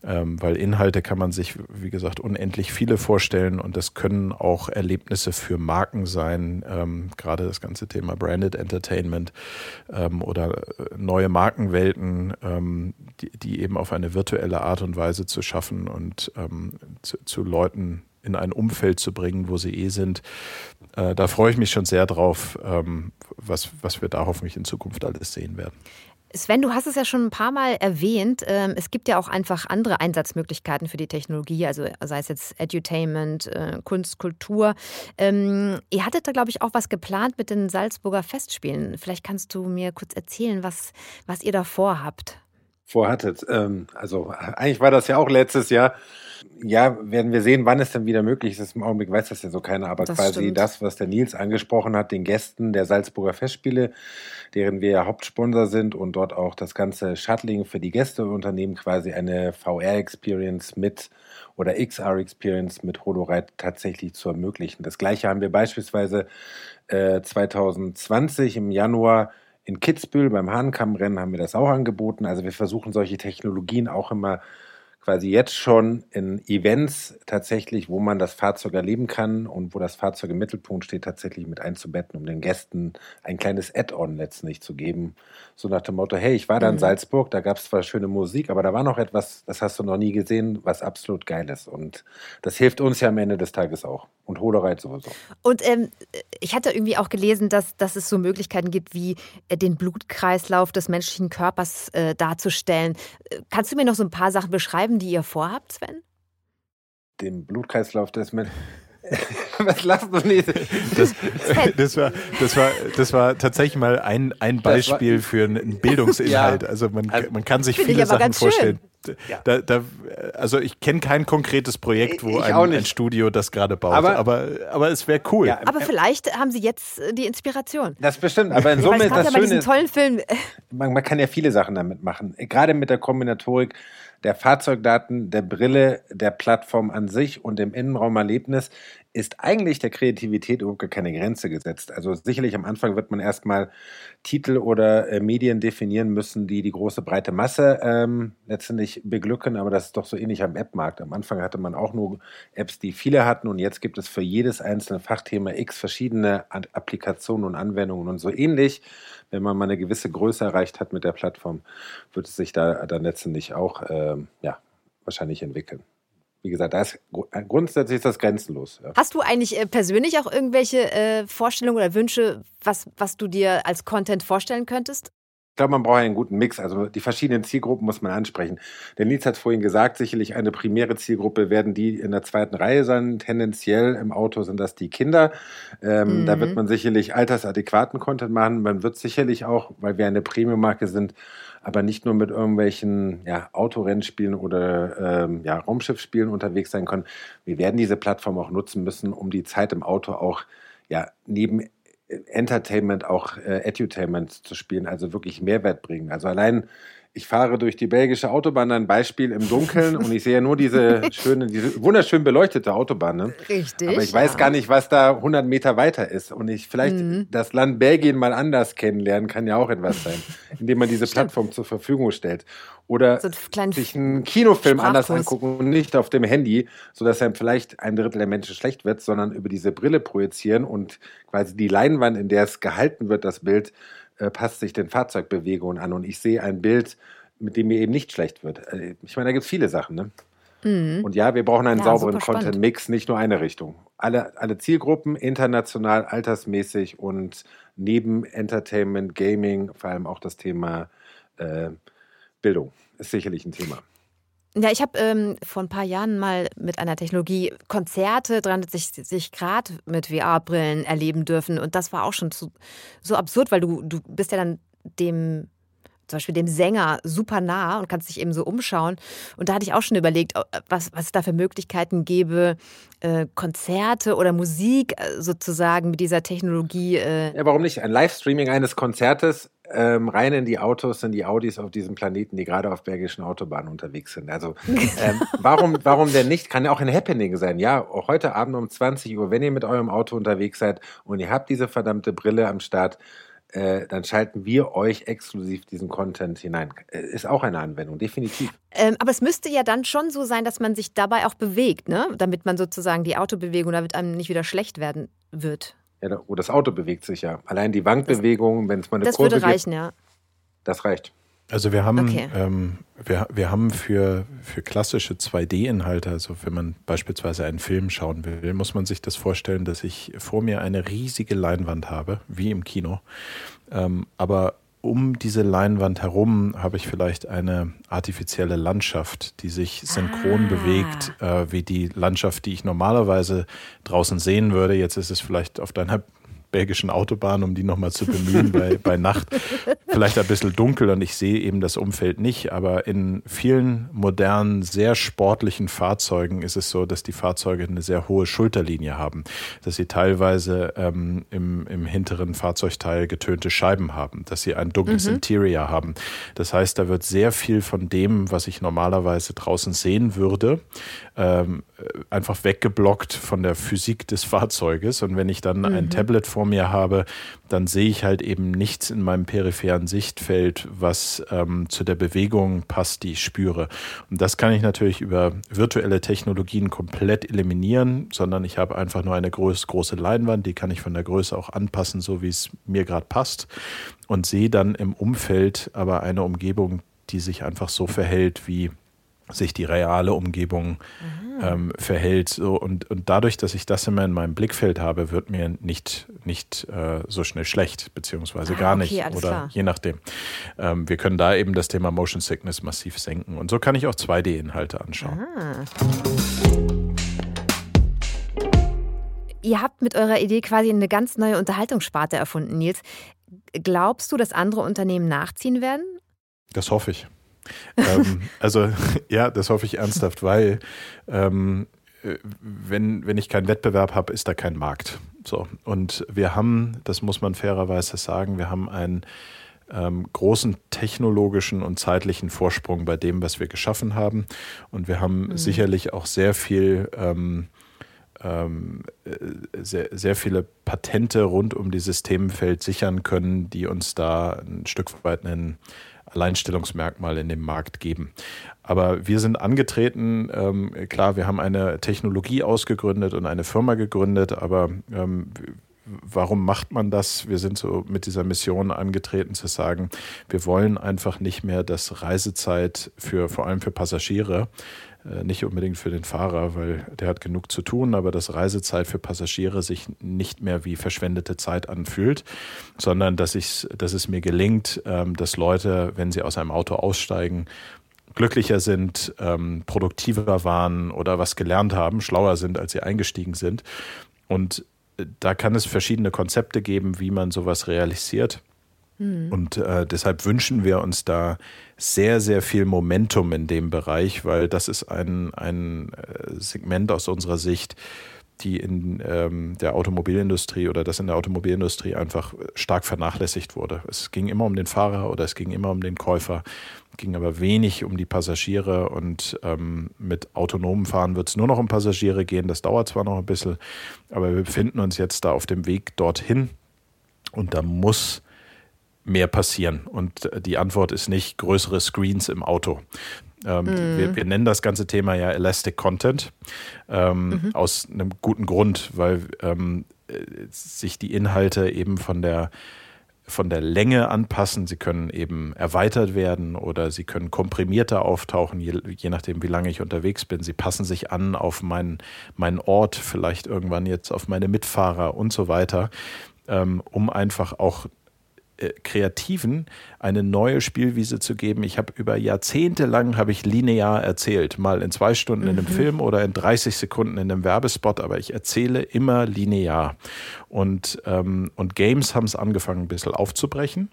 ähm, weil Inhalte kann man sich, wie gesagt, unendlich viele vorstellen und das können auch Erlebnisse für Marken sein, ähm, gerade das ganze Thema Branded Entertainment ähm, oder äh, neue Markenwelten, ähm, die, die, eben auf eine virtuelle Art und Weise zu schaffen und ähm, zu, zu Leuten in ein Umfeld zu bringen, wo sie eh sind. Äh, da freue ich mich schon sehr drauf, ähm, was, was wir da hoffentlich in Zukunft alles sehen werden. Sven, du hast es ja schon ein paar Mal erwähnt. Ähm, es gibt ja auch einfach andere Einsatzmöglichkeiten für die Technologie, also sei es jetzt Edutainment, äh, Kunst, Kultur. Ähm, ihr hattet da, glaube ich, auch was geplant mit den Salzburger Festspielen. Vielleicht kannst du mir kurz erzählen, was, was ihr da vorhabt. Vorhattet. Ähm, also eigentlich war das ja auch letztes Jahr. Ja, werden wir sehen, wann es denn wieder möglich ist. Im Augenblick weiß das ja so keiner, aber das quasi stimmt. das, was der Nils angesprochen hat, den Gästen der Salzburger Festspiele, deren wir ja Hauptsponsor sind und dort auch das ganze Shuttling für die Gästeunternehmen quasi eine VR-Experience mit oder XR-Experience mit HoloRide tatsächlich zu ermöglichen. Das gleiche haben wir beispielsweise äh, 2020 im Januar in Kitzbühel beim Hahnkammrennen haben wir das auch angeboten. Also wir versuchen solche Technologien auch immer quasi jetzt schon in Events tatsächlich, wo man das Fahrzeug erleben kann und wo das Fahrzeug im Mittelpunkt steht, tatsächlich mit einzubetten, um den Gästen ein kleines Add-on letztlich zu geben. So nach dem Motto, hey, ich war da in mhm. Salzburg, da gab es zwar schöne Musik, aber da war noch etwas, das hast du noch nie gesehen, was absolut geil ist. Und das hilft uns ja am Ende des Tages auch. Und Holereit sowieso. Und ähm, ich hatte irgendwie auch gelesen, dass, dass es so Möglichkeiten gibt, wie äh, den Blutkreislauf des menschlichen Körpers äh, darzustellen. Äh, kannst du mir noch so ein paar Sachen beschreiben, die ihr vorhabt, Sven? Den Blutkreislauf des Menschen. Was lachst du nicht? Das, das, war, das, war, das war tatsächlich mal ein, ein Beispiel für einen Bildungsinhalt. Ja. Also man, man kann sich viele Sachen vorstellen. Ja. Da, da, also ich kenne kein konkretes Projekt, wo ein, ein, Studio das gerade baut, aber, aber, aber es wäre cool. Ja, aber vielleicht haben Sie jetzt äh, die Inspiration. Das bestimmt, aber in Summe ist das ja Schöne, tollen Film. Man, man, kann ja viele Sachen damit machen, gerade mit der Kombinatorik der Fahrzeugdaten, der Brille, der Plattform an sich und dem Innenraumerlebnis ist eigentlich der Kreativität überhaupt keine Grenze gesetzt. Also sicherlich am Anfang wird man erstmal Titel oder äh, Medien definieren müssen, die die große breite Masse ähm, letztendlich beglücken, aber das ist doch so ähnlich am App-Markt. Am Anfang hatte man auch nur Apps, die viele hatten und jetzt gibt es für jedes einzelne Fachthema x verschiedene Applikationen und Anwendungen und so ähnlich wenn man mal eine gewisse Größe erreicht hat mit der Plattform, wird es sich da dann letztendlich auch ähm, ja, wahrscheinlich entwickeln. Wie gesagt, da ist grundsätzlich ist das grenzenlos. Ja. Hast du eigentlich äh, persönlich auch irgendwelche äh, Vorstellungen oder Wünsche, was, was du dir als Content vorstellen könntest? Glaube, man braucht einen guten Mix. Also die verschiedenen Zielgruppen muss man ansprechen. Der Nils hat vorhin gesagt, sicherlich eine primäre Zielgruppe werden die in der zweiten Reihe sein. Tendenziell im Auto sind das die Kinder. Ähm, mhm. Da wird man sicherlich altersadäquaten Content machen. Man wird sicherlich auch, weil wir eine Premium-Marke sind, aber nicht nur mit irgendwelchen ja, Autorennspielen oder ähm, ja, Raumschiffspielen unterwegs sein können. Wir werden diese Plattform auch nutzen müssen, um die Zeit im Auto auch ja, neben Entertainment auch äh, Edutainment zu spielen, also wirklich Mehrwert bringen. Also allein ich fahre durch die belgische Autobahn, ein Beispiel im Dunkeln und ich sehe nur diese schöne, diese wunderschön beleuchtete Autobahn. Ne? Richtig. Aber ich weiß gar nicht, was da 100 Meter weiter ist. Und ich vielleicht mhm. das Land Belgien mal anders kennenlernen, kann ja auch etwas sein, indem man diese Plattform zur Verfügung stellt. Oder so sich einen Kinofilm anders angucken und nicht auf dem Handy, sodass einem vielleicht ein Drittel der Menschen schlecht wird, sondern über diese Brille projizieren und quasi die Leinwand, in der es gehalten wird, das Bild, äh, passt sich den Fahrzeugbewegungen an und ich sehe ein Bild, mit dem mir eben nicht schlecht wird. Äh, ich meine, da gibt es viele Sachen. Ne? Mhm. Und ja, wir brauchen einen ja, sauberen Content-Mix, nicht nur eine Richtung. Alle, alle Zielgruppen, international, altersmäßig und neben Entertainment, Gaming, vor allem auch das Thema äh, Bildung ist sicherlich ein Thema. Ja, ich habe ähm, vor ein paar Jahren mal mit einer Technologie Konzerte 360 Grad mit VR-Brillen erleben dürfen. Und das war auch schon so, so absurd, weil du, du bist ja dann dem zum Beispiel dem Sänger super nah und kannst dich eben so umschauen. Und da hatte ich auch schon überlegt, was, was es da für Möglichkeiten gäbe, äh, Konzerte oder Musik äh, sozusagen mit dieser Technologie. Äh ja, warum nicht? Ein Livestreaming eines Konzertes ähm, rein in die Autos sind die Audis auf diesem Planeten, die gerade auf bergischen Autobahnen unterwegs sind. Also ähm, warum, warum denn nicht? Kann ja auch ein Happening sein. Ja, heute Abend um 20 Uhr, wenn ihr mit eurem Auto unterwegs seid und ihr habt diese verdammte Brille am Start, äh, dann schalten wir euch exklusiv diesen Content hinein. Äh, ist auch eine Anwendung, definitiv. Ähm, aber es müsste ja dann schon so sein, dass man sich dabei auch bewegt, ne? damit man sozusagen die Autobewegung, damit einem nicht wieder schlecht werden wird. Ja, oh, das Auto bewegt sich ja. Allein die Wankbewegung, wenn es mal eine das Kurve würde reichen, gibt, ja. Das reicht. Also wir haben, okay. ähm, wir, wir haben für, für klassische 2D-Inhalte, also wenn man beispielsweise einen Film schauen will, muss man sich das vorstellen, dass ich vor mir eine riesige Leinwand habe, wie im Kino. Ähm, aber um diese Leinwand herum habe ich vielleicht eine artifizielle Landschaft, die sich synchron ah. bewegt, äh, wie die Landschaft, die ich normalerweise draußen sehen würde. Jetzt ist es vielleicht auf deiner belgischen Autobahn, um die nochmal zu bemühen bei, bei Nacht. Vielleicht ein bisschen dunkel und ich sehe eben das Umfeld nicht, aber in vielen modernen, sehr sportlichen Fahrzeugen ist es so, dass die Fahrzeuge eine sehr hohe Schulterlinie haben, dass sie teilweise ähm, im, im hinteren Fahrzeugteil getönte Scheiben haben, dass sie ein dunkles mhm. Interior haben. Das heißt, da wird sehr viel von dem, was ich normalerweise draußen sehen würde, ähm, einfach weggeblockt von der Physik des Fahrzeuges. Und wenn ich dann mhm. ein Tablet vor vor mir habe, dann sehe ich halt eben nichts in meinem peripheren Sichtfeld, was ähm, zu der Bewegung passt, die ich spüre. Und das kann ich natürlich über virtuelle Technologien komplett eliminieren, sondern ich habe einfach nur eine groß, große Leinwand, die kann ich von der Größe auch anpassen, so wie es mir gerade passt und sehe dann im Umfeld aber eine Umgebung, die sich einfach so verhält, wie sich die reale Umgebung mhm. ähm, verhält. So, und, und dadurch, dass ich das immer in meinem Blickfeld habe, wird mir nicht, nicht äh, so schnell schlecht, beziehungsweise ah, gar okay, nicht. Oder klar. je nachdem. Ähm, wir können da eben das Thema Motion Sickness massiv senken. Und so kann ich auch 2D-Inhalte anschauen. Ah. Ihr habt mit eurer Idee quasi eine ganz neue Unterhaltungssparte erfunden, Nils. Glaubst du, dass andere Unternehmen nachziehen werden? Das hoffe ich ähm, also ja, das hoffe ich ernsthaft, weil ähm, äh, wenn, wenn ich keinen Wettbewerb habe, ist da kein Markt. So. Und wir haben, das muss man fairerweise sagen, wir haben einen ähm, großen technologischen und zeitlichen Vorsprung bei dem, was wir geschaffen haben. Und wir haben mhm. sicherlich auch sehr viel ähm, ähm, äh, sehr, sehr viele Patente rund um dieses Themenfeld sichern können, die uns da ein Stück weit einen Alleinstellungsmerkmal in dem Markt geben. Aber wir sind angetreten, ähm, klar, wir haben eine Technologie ausgegründet und eine Firma gegründet, aber ähm, warum macht man das? Wir sind so mit dieser Mission angetreten zu sagen, wir wollen einfach nicht mehr, dass Reisezeit für vor allem für Passagiere nicht unbedingt für den Fahrer, weil der hat genug zu tun, aber dass Reisezeit für Passagiere sich nicht mehr wie verschwendete Zeit anfühlt, sondern dass, ich, dass es mir gelingt, ähm, dass Leute, wenn sie aus einem Auto aussteigen, glücklicher sind, ähm, produktiver waren oder was gelernt haben, schlauer sind, als sie eingestiegen sind. Und äh, da kann es verschiedene Konzepte geben, wie man sowas realisiert. Mhm. Und äh, deshalb wünschen wir uns da sehr, sehr viel Momentum in dem Bereich, weil das ist ein, ein äh, Segment aus unserer Sicht, die in ähm, der Automobilindustrie oder das in der Automobilindustrie einfach stark vernachlässigt wurde. Es ging immer um den Fahrer oder es ging immer um den Käufer, ging aber wenig um die Passagiere und ähm, mit autonomem Fahren wird es nur noch um Passagiere gehen. Das dauert zwar noch ein bisschen, aber wir befinden uns jetzt da auf dem Weg dorthin und da muss mehr passieren? Und äh, die Antwort ist nicht größere Screens im Auto. Ähm, mm. wir, wir, nennen das ganze Thema ja Elastic Content ähm, mhm. aus einem guten Grund, weil ähm, äh, sich die Inhalte eben von der von der Länge anpassen. Sie können eben erweitert werden oder sie können komprimierter auftauchen, je, je, nachdem, wie lange ich unterwegs bin. Sie passen sich an auf meinen, meinen Ort, vielleicht irgendwann jetzt auf meine Mitfahrer und so weiter, ähm, um einfach auch Kreativen eine neue Spielwiese zu geben. Ich habe über Jahrzehnte lang habe ich linear erzählt, mal in zwei Stunden mhm. in einem mhm. Film oder in 30 Sekunden in einem Werbespot, aber ich erzähle immer linear. Und, ähm, und Games haben es angefangen, ein bisschen aufzubrechen.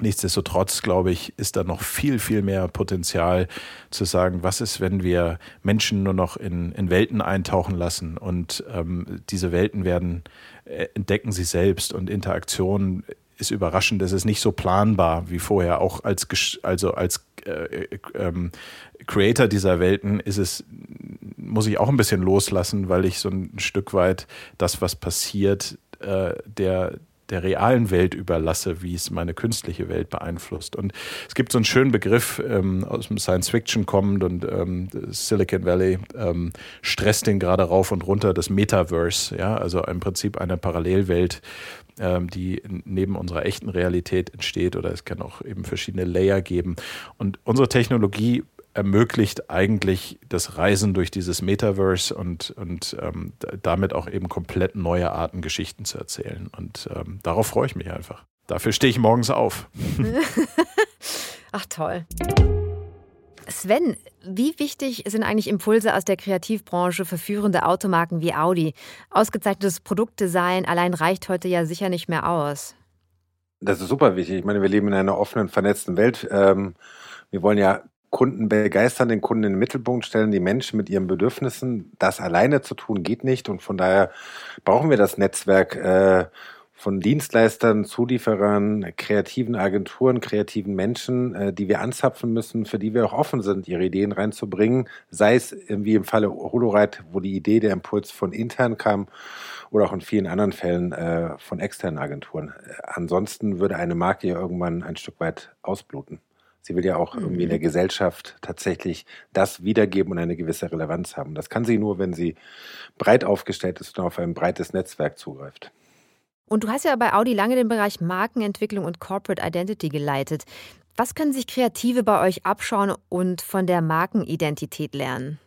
Nichtsdestotrotz, glaube ich, ist da noch viel, viel mehr Potenzial zu sagen, was ist, wenn wir Menschen nur noch in, in Welten eintauchen lassen und ähm, diese Welten werden, äh, entdecken sie selbst und Interaktion ist überraschend. Es ist nicht so planbar wie vorher. Auch als, also als äh, äh, ähm, Creator dieser Welten ist es, muss ich auch ein bisschen loslassen, weil ich so ein Stück weit das, was passiert, äh, der, der realen Welt überlasse, wie es meine künstliche Welt beeinflusst. Und es gibt so einen schönen Begriff ähm, aus dem Science Fiction kommend und ähm, Silicon Valley ähm, stresst den gerade rauf und runter, das Metaverse, ja, also im Prinzip eine Parallelwelt, die neben unserer echten Realität entsteht oder es kann auch eben verschiedene Layer geben. Und unsere Technologie ermöglicht eigentlich das Reisen durch dieses Metaverse und, und ähm, damit auch eben komplett neue Arten Geschichten zu erzählen. Und ähm, darauf freue ich mich einfach. Dafür stehe ich morgens auf. Ach toll. Sven, wie wichtig sind eigentlich Impulse aus der Kreativbranche für führende Automarken wie Audi? Ausgezeichnetes Produktdesign allein reicht heute ja sicher nicht mehr aus. Das ist super wichtig. Ich meine, wir leben in einer offenen, vernetzten Welt. Ähm, wir wollen ja Kunden begeistern, den Kunden in den Mittelpunkt stellen, die Menschen mit ihren Bedürfnissen. Das alleine zu tun geht nicht und von daher brauchen wir das Netzwerk äh, von Dienstleistern, Zulieferern, kreativen Agenturen, kreativen Menschen, äh, die wir anzapfen müssen, für die wir auch offen sind, ihre Ideen reinzubringen. Sei es wie im Falle Holoride, wo die Idee, der Impuls von intern kam, oder auch in vielen anderen Fällen äh, von externen Agenturen. Äh, ansonsten würde eine Marke ja irgendwann ein Stück weit ausbluten. Sie will ja auch irgendwie in der mhm. Gesellschaft tatsächlich das wiedergeben und eine gewisse Relevanz haben. Das kann sie nur, wenn sie breit aufgestellt ist und auf ein breites Netzwerk zugreift. Und du hast ja bei Audi lange den Bereich Markenentwicklung und Corporate Identity geleitet. Was können sich Kreative bei euch abschauen und von der Markenidentität lernen?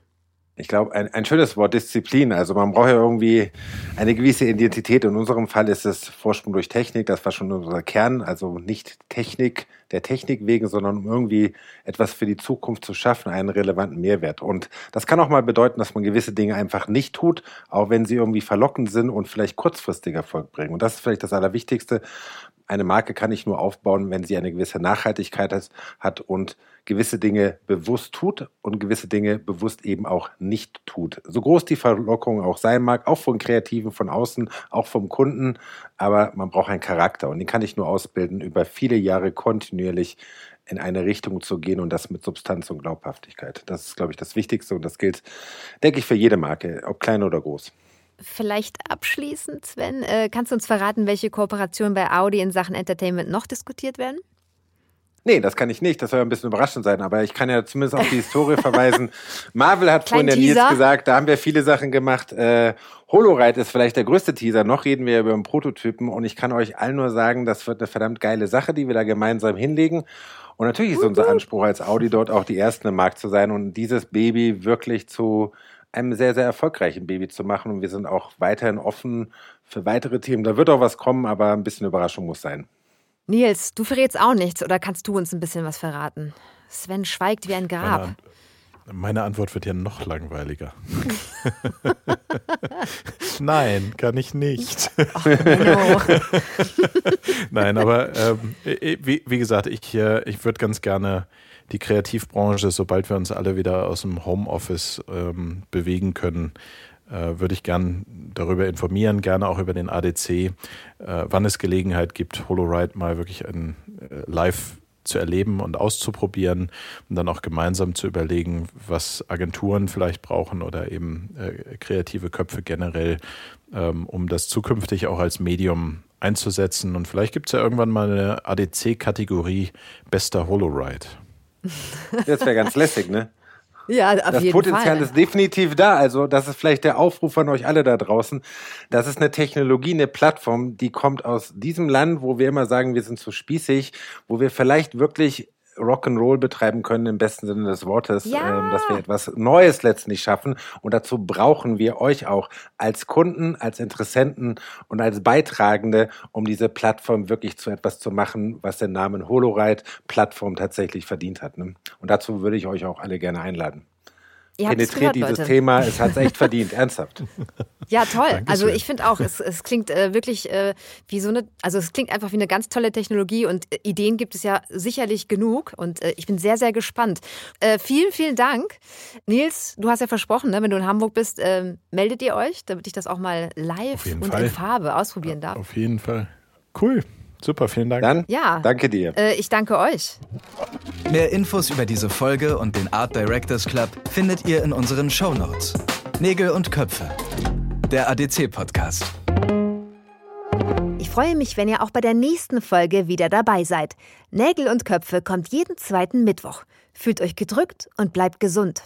Ich glaube, ein, ein schönes Wort, Disziplin. Also man braucht ja irgendwie eine gewisse Identität. In unserem Fall ist es Vorsprung durch Technik. Das war schon unser Kern. Also nicht Technik der Technik wegen, sondern um irgendwie etwas für die Zukunft zu schaffen, einen relevanten Mehrwert. Und das kann auch mal bedeuten, dass man gewisse Dinge einfach nicht tut, auch wenn sie irgendwie verlockend sind und vielleicht kurzfristig Erfolg bringen. Und das ist vielleicht das Allerwichtigste eine Marke kann ich nur aufbauen, wenn sie eine gewisse Nachhaltigkeit hat und gewisse Dinge bewusst tut und gewisse Dinge bewusst eben auch nicht tut. So groß die Verlockung auch sein mag, auch von Kreativen von außen, auch vom Kunden, aber man braucht einen Charakter und den kann ich nur ausbilden, über viele Jahre kontinuierlich in eine Richtung zu gehen und das mit Substanz und Glaubhaftigkeit. Das ist, glaube ich, das Wichtigste und das gilt, denke ich, für jede Marke, ob klein oder groß. Vielleicht abschließend, Sven, äh, kannst du uns verraten, welche Kooperationen bei Audi in Sachen Entertainment noch diskutiert werden? Nee, das kann ich nicht. Das soll ein bisschen überraschend sein. Aber ich kann ja zumindest auf die Historie verweisen. Marvel hat vorhin der Nils gesagt, da haben wir viele Sachen gemacht. Äh, Holoride ist vielleicht der größte Teaser. Noch reden wir über einen Prototypen. Und ich kann euch allen nur sagen, das wird eine verdammt geile Sache, die wir da gemeinsam hinlegen. Und natürlich ist unser Anspruch als Audi dort auch die Ersten im Markt zu sein und dieses Baby wirklich zu einem sehr, sehr erfolgreichen Baby zu machen. Und wir sind auch weiterhin offen für weitere Themen. Da wird auch was kommen, aber ein bisschen Überraschung muss sein. Nils, du verrätst auch nichts oder kannst du uns ein bisschen was verraten? Sven schweigt wie ein Grab. Meine, meine Antwort wird ja noch langweiliger. Nein, kann ich nicht. Ach, Nein, aber ähm, wie, wie, gesagt, ich, äh, ich würde ganz gerne die Kreativbranche, sobald wir uns alle wieder aus dem Homeoffice ähm, bewegen können, würde ich gern darüber informieren, gerne auch über den ADC, äh, wann es Gelegenheit gibt, HoloRide mal wirklich ein, äh, live zu erleben und auszuprobieren und dann auch gemeinsam zu überlegen, was Agenturen vielleicht brauchen oder eben äh, kreative Köpfe generell, ähm, um das zukünftig auch als Medium einzusetzen. Und vielleicht gibt es ja irgendwann mal eine ADC-Kategorie bester HoloRide. Das wäre ganz lässig, ne? Ja, auf das jeden Potenzial Fall. ist definitiv da. Also, das ist vielleicht der Aufruf an euch alle da draußen. Das ist eine Technologie, eine Plattform, die kommt aus diesem Land, wo wir immer sagen, wir sind zu spießig, wo wir vielleicht wirklich Rock'n'Roll betreiben können im besten Sinne des Wortes, ja. ähm, dass wir etwas Neues letztlich schaffen. Und dazu brauchen wir euch auch als Kunden, als Interessenten und als Beitragende, um diese Plattform wirklich zu etwas zu machen, was den Namen HoloRide Plattform tatsächlich verdient hat. Ne? Und dazu würde ich euch auch alle gerne einladen penetriert gehört, dieses Leute. Thema. Es hat es echt verdient, ernsthaft. Ja, toll. Dankeschön. Also ich finde auch, es, es klingt äh, wirklich äh, wie so eine, also es klingt einfach wie eine ganz tolle Technologie und äh, Ideen gibt es ja sicherlich genug und äh, ich bin sehr, sehr gespannt. Äh, vielen, vielen Dank. Nils, du hast ja versprochen, ne, wenn du in Hamburg bist, ähm, meldet ihr euch, damit ich das auch mal live und Fall. in Farbe ausprobieren darf. Auf jeden Fall. Cool. Super, vielen Dank. Dann, ja. danke dir. Äh, ich danke euch. Mehr Infos über diese Folge und den Art Directors Club findet ihr in unseren Show Notes. Nägel und Köpfe. Der ADC-Podcast. Ich freue mich, wenn ihr auch bei der nächsten Folge wieder dabei seid. Nägel und Köpfe kommt jeden zweiten Mittwoch. Fühlt euch gedrückt und bleibt gesund.